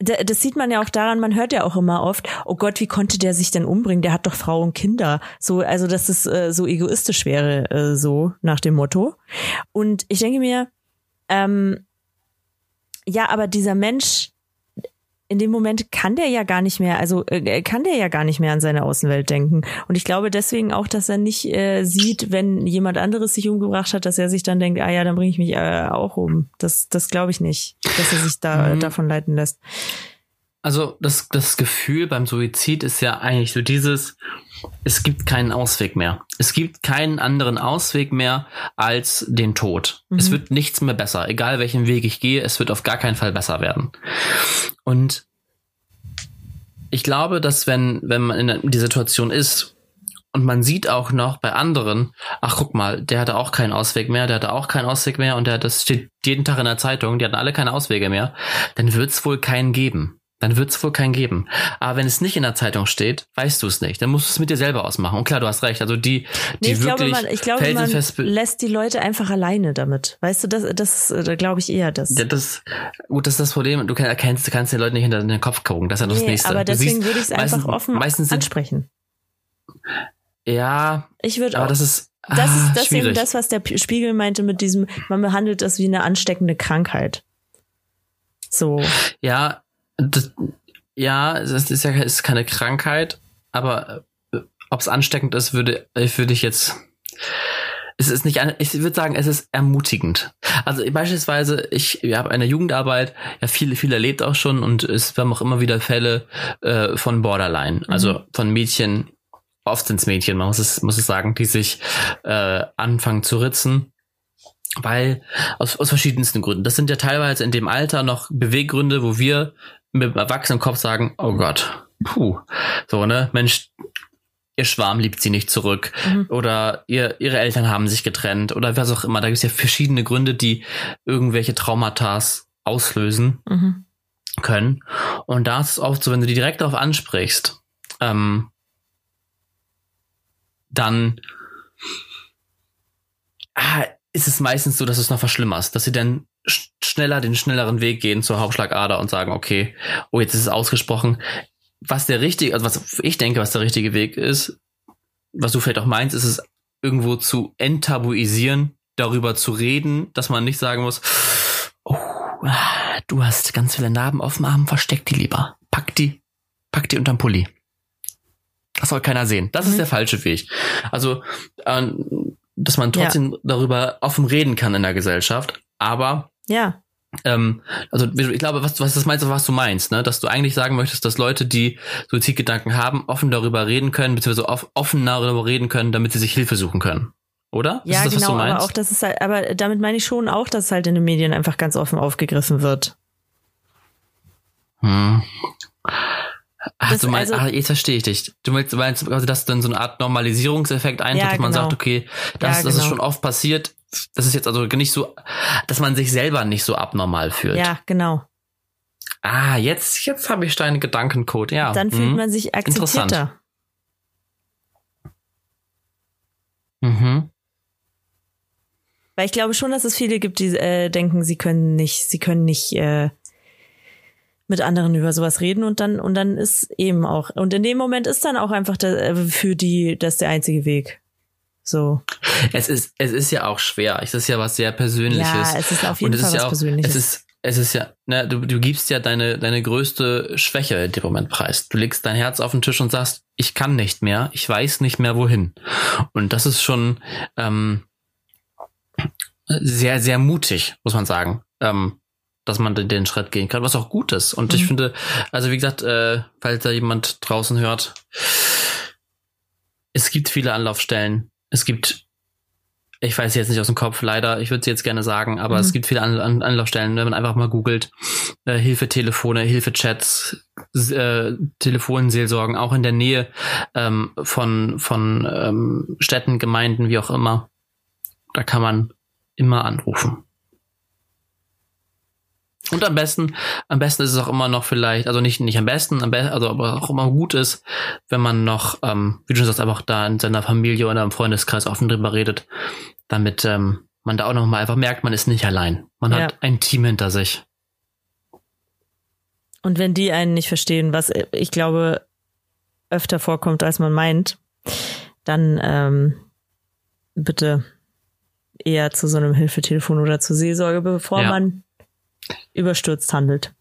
das sieht man ja auch daran, man hört ja auch immer oft, oh Gott, wie konnte der sich denn umbringen? Der hat doch Frau und Kinder. So, also dass es äh, so egoistisch wäre, äh, so nach dem Motto. Und ich denke mir, ähm, ja, aber dieser Mensch, in dem Moment kann der ja gar nicht mehr, also äh, kann der ja gar nicht mehr an seine Außenwelt denken. Und ich glaube deswegen auch, dass er nicht äh, sieht, wenn jemand anderes sich umgebracht hat, dass er sich dann denkt, ah ja, dann bringe ich mich äh, auch um. Das, das glaube ich nicht, dass er sich da mhm. davon leiten lässt. Also das, das Gefühl beim Suizid ist ja eigentlich so dieses, es gibt keinen Ausweg mehr. Es gibt keinen anderen Ausweg mehr als den Tod. Mhm. Es wird nichts mehr besser. Egal welchen Weg ich gehe, es wird auf gar keinen Fall besser werden. Und ich glaube, dass wenn, wenn man in der Situation ist und man sieht auch noch bei anderen, ach guck mal, der hatte auch keinen Ausweg mehr, der hatte auch keinen Ausweg mehr und der, das steht jeden Tag in der Zeitung, die hatten alle keine Auswege mehr, dann wird es wohl keinen geben dann wird es wohl keinen geben. Aber wenn es nicht in der Zeitung steht, weißt du es nicht. Dann musst du es mit dir selber ausmachen. Und klar, du hast recht. Also die, die nee, ich wirklich glaube, man, ich glaube, man lässt die Leute einfach alleine damit. Weißt du, das, das, da glaube ich eher das. Ja, das. Gut, das ist das Problem. Du kannst, du kannst den Leuten nicht hinter den Kopf gucken. Das ist ja das nee, Nächste. Aber deswegen würde ich es einfach offen meistens ansprechen. Ja. Ich würde auch. Aber das ist. Das ist ah, deswegen das, was der Spiegel meinte mit diesem, man behandelt das wie eine ansteckende Krankheit. So. Ja, das, ja, es ist ja ist keine Krankheit, aber äh, ob es ansteckend ist, würde, äh, würde ich jetzt. Es ist nicht, ich würde sagen, es ist ermutigend. Also beispielsweise, ich, habe eine Jugendarbeit, ja viele, viele erlebt auch schon und es wir haben auch immer wieder Fälle äh, von Borderline, also mhm. von Mädchen, oft sind es Mädchen, man muss es, muss es sagen, die sich äh, anfangen zu ritzen weil aus, aus verschiedensten Gründen. Das sind ja teilweise in dem Alter noch Beweggründe, wo wir mit dem erwachsenen Kopf sagen, oh Gott, puh, so, ne, Mensch, ihr Schwarm liebt sie nicht zurück mhm. oder ihr, ihre Eltern haben sich getrennt oder was auch immer. Da gibt es ja verschiedene Gründe, die irgendwelche Traumata auslösen mhm. können. Und da ist es oft so, wenn du die direkt darauf ansprichst, ähm, dann ah, ist es meistens so, dass du es noch verschlimmerst, dass sie dann schneller den schnelleren Weg gehen zur Hauptschlagader und sagen, okay, oh, jetzt ist es ausgesprochen. Was der richtige, also was ich denke, was der richtige Weg ist, was du vielleicht auch meinst, ist es irgendwo zu enttabuisieren, darüber zu reden, dass man nicht sagen muss, oh, du hast ganz viele Narben auf dem Arm, versteck die lieber. Pack die, pack die unterm Pulli. Das soll keiner sehen. Das mhm. ist der falsche Weg. Also, ähm, dass man trotzdem ja. darüber offen reden kann in der Gesellschaft. Aber ja. Ähm, also ich glaube, was, was das meinst, was du meinst, ne? dass du eigentlich sagen möchtest, dass Leute, die Suizidgedanken haben, offen darüber reden können, beziehungsweise offen darüber reden können, damit sie sich Hilfe suchen können. Oder? Ja, das, genau, aber auch, dass es halt, aber damit meine ich schon auch, dass es halt in den Medien einfach ganz offen aufgegriffen wird. Hm. Ach, das, du meinst, also, ach, jetzt verstehe ich dich. Du meinst, du meinst also, dass dann so eine Art Normalisierungseffekt eintritt, ja, dass man genau. sagt, okay, das, ja, das ist genau. schon oft passiert. Das ist jetzt also nicht so, dass man sich selber nicht so abnormal fühlt. Ja, genau. Ah, jetzt, jetzt habe ich deinen Gedankencode, ja. Dann fühlt mhm. man sich akzeptierter. Mhm. Weil ich glaube schon, dass es viele gibt, die äh, denken, sie können nicht, sie können nicht äh, mit anderen über sowas reden und dann und dann ist eben auch und in dem Moment ist dann auch einfach der, äh, für die das der einzige Weg. So. Es ist es ist ja auch schwer. Es ist ja was sehr Persönliches. Ja, es ist auf jeden Fall was ja auch, Persönliches. Es ist es ist ja, ne, du, du gibst ja deine, deine größte Schwäche in dem Moment preis. Du legst dein Herz auf den Tisch und sagst, ich kann nicht mehr, ich weiß nicht mehr wohin. Und das ist schon ähm, sehr, sehr mutig, muss man sagen. Ähm, dass man den Schritt gehen kann, was auch gut ist. Und mhm. ich finde, also wie gesagt, äh, falls da jemand draußen hört, es gibt viele Anlaufstellen. Es gibt, ich weiß jetzt nicht aus dem Kopf, leider, ich würde sie jetzt gerne sagen, aber mhm. es gibt viele An An Anlaufstellen, wenn man einfach mal googelt, äh, Hilfetelefone, Hilfechats, äh, Telefonseelsorgen, auch in der Nähe ähm, von, von ähm, Städten, Gemeinden, wie auch immer. Da kann man immer anrufen. Und am besten, am besten ist es auch immer noch vielleicht, also nicht, nicht am besten, am besten, also aber auch immer gut ist, wenn man noch, ähm, wie du schon sagst, einfach da in seiner Familie oder im Freundeskreis offen drüber redet, damit ähm, man da auch noch mal einfach merkt, man ist nicht allein. Man ja. hat ein Team hinter sich. Und wenn die einen nicht verstehen, was ich glaube öfter vorkommt, als man meint, dann ähm, bitte eher zu so einem Hilfetelefon oder zur Seelsorge, bevor ja. man überstürzt handelt.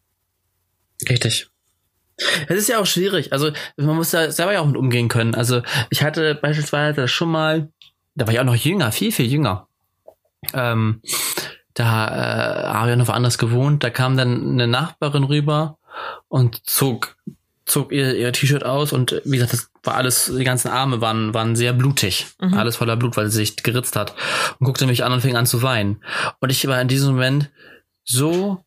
Richtig. Es ist ja auch schwierig. Also man muss da selber ja auch mit umgehen können. Also ich hatte beispielsweise schon mal, da war ich auch noch jünger, viel, viel jünger. Ähm, da äh, habe ich noch woanders gewohnt. Da kam dann eine Nachbarin rüber und zog zog ihr, ihr T-Shirt aus und wie gesagt, das war alles, die ganzen Arme waren, waren sehr blutig. Mhm. Alles voller Blut, weil sie sich geritzt hat. Und guckte mich an und fing an zu weinen. Und ich war in diesem Moment so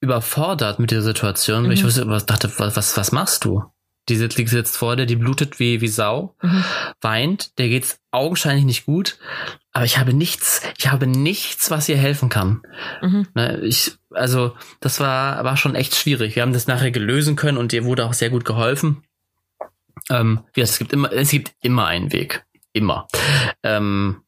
überfordert mit der Situation, mhm. weil ich mhm. wusste, was, dachte, was, was, machst du? Die liegt jetzt vor dir, die blutet wie, wie Sau, mhm. weint, der geht's augenscheinlich nicht gut, aber ich habe nichts, ich habe nichts, was ihr helfen kann. Mhm. Ne, ich, also, das war, war schon echt schwierig. Wir haben das nachher gelösen können und ihr wurde auch sehr gut geholfen. Ähm, ja, es gibt immer, es gibt immer einen Weg. Immer. Ähm,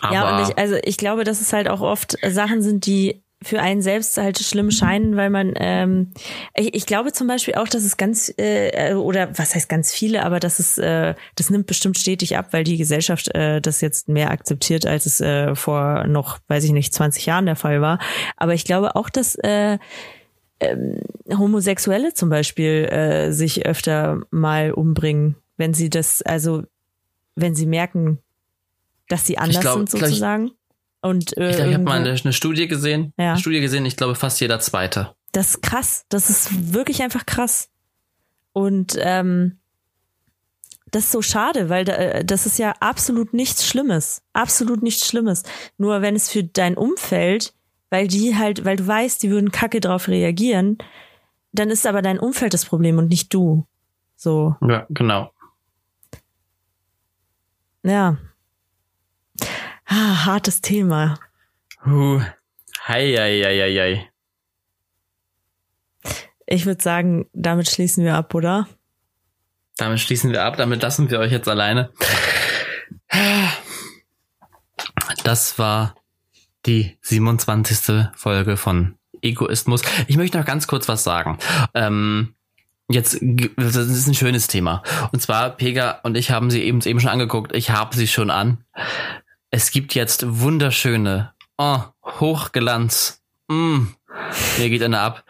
aber ja, und ich, also ich glaube, dass es halt auch oft Sachen sind, die für einen selbst halt schlimm scheinen, weil man, ähm, ich, ich glaube zum Beispiel auch, dass es ganz, äh, oder was heißt ganz viele, aber dass es, äh, das nimmt bestimmt stetig ab, weil die Gesellschaft äh, das jetzt mehr akzeptiert, als es äh, vor noch, weiß ich nicht, 20 Jahren der Fall war. Aber ich glaube auch, dass äh, ähm, Homosexuelle zum Beispiel äh, sich öfter mal umbringen, wenn sie das, also wenn sie merken, dass sie anders glaub, sind sozusagen. Und, äh, ich glaube, ich habe mal eine, eine, Studie gesehen. Ja. Eine Studie gesehen, ich glaube fast jeder Zweite. Das ist krass. Das ist wirklich einfach krass. Und ähm, das ist so schade, weil da, äh, das ist ja absolut nichts Schlimmes. Absolut nichts Schlimmes. Nur wenn es für dein Umfeld, weil die halt, weil du weißt, die würden kacke drauf reagieren, dann ist aber dein Umfeld das Problem und nicht du. So. Ja, genau. Ja, Ah, hartes Thema. Hei, hei, hei, hei, hei. Ich würde sagen, damit schließen wir ab, oder? Damit schließen wir ab, damit lassen wir euch jetzt alleine. Das war die 27. Folge von Egoismus. Ich möchte noch ganz kurz was sagen. Ähm, jetzt, das ist ein schönes Thema. Und zwar, Pega und ich haben sie eben, eben schon angeguckt. Ich habe sie schon an. Es gibt jetzt wunderschöne, oh, Hochglanz Mm, mir geht einer ab.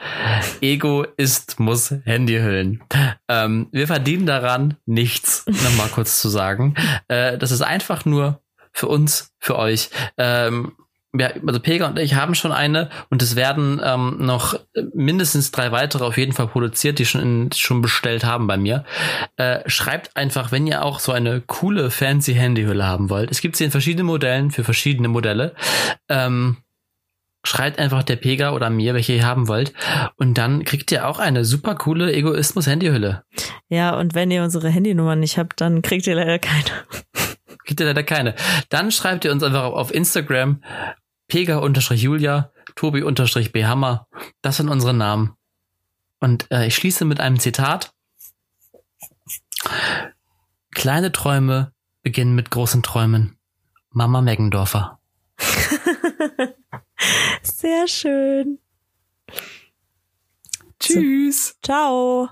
Ego ist, muss Handyhüllen. Ähm, wir verdienen daran nichts, nochmal kurz zu sagen. Äh, das ist einfach nur für uns, für euch. Ähm, ja, also Pega und ich haben schon eine und es werden ähm, noch mindestens drei weitere auf jeden Fall produziert, die schon in, schon bestellt haben bei mir. Äh, schreibt einfach, wenn ihr auch so eine coole fancy Handyhülle haben wollt. Es gibt sie in verschiedenen Modellen für verschiedene Modelle. Ähm, schreibt einfach der Pega oder mir, welche ihr haben wollt. Und dann kriegt ihr auch eine super coole Egoismus-Handyhülle. Ja, und wenn ihr unsere Handynummer nicht habt, dann kriegt ihr leider keine. Kriegt ihr leider keine. Dann schreibt ihr uns einfach auf Instagram Pega-Julia, Tobi-Bhammer. Das sind unsere Namen. Und äh, ich schließe mit einem Zitat. Kleine Träume beginnen mit großen Träumen. Mama Meggendorfer. Sehr schön. Tschüss. Ciao.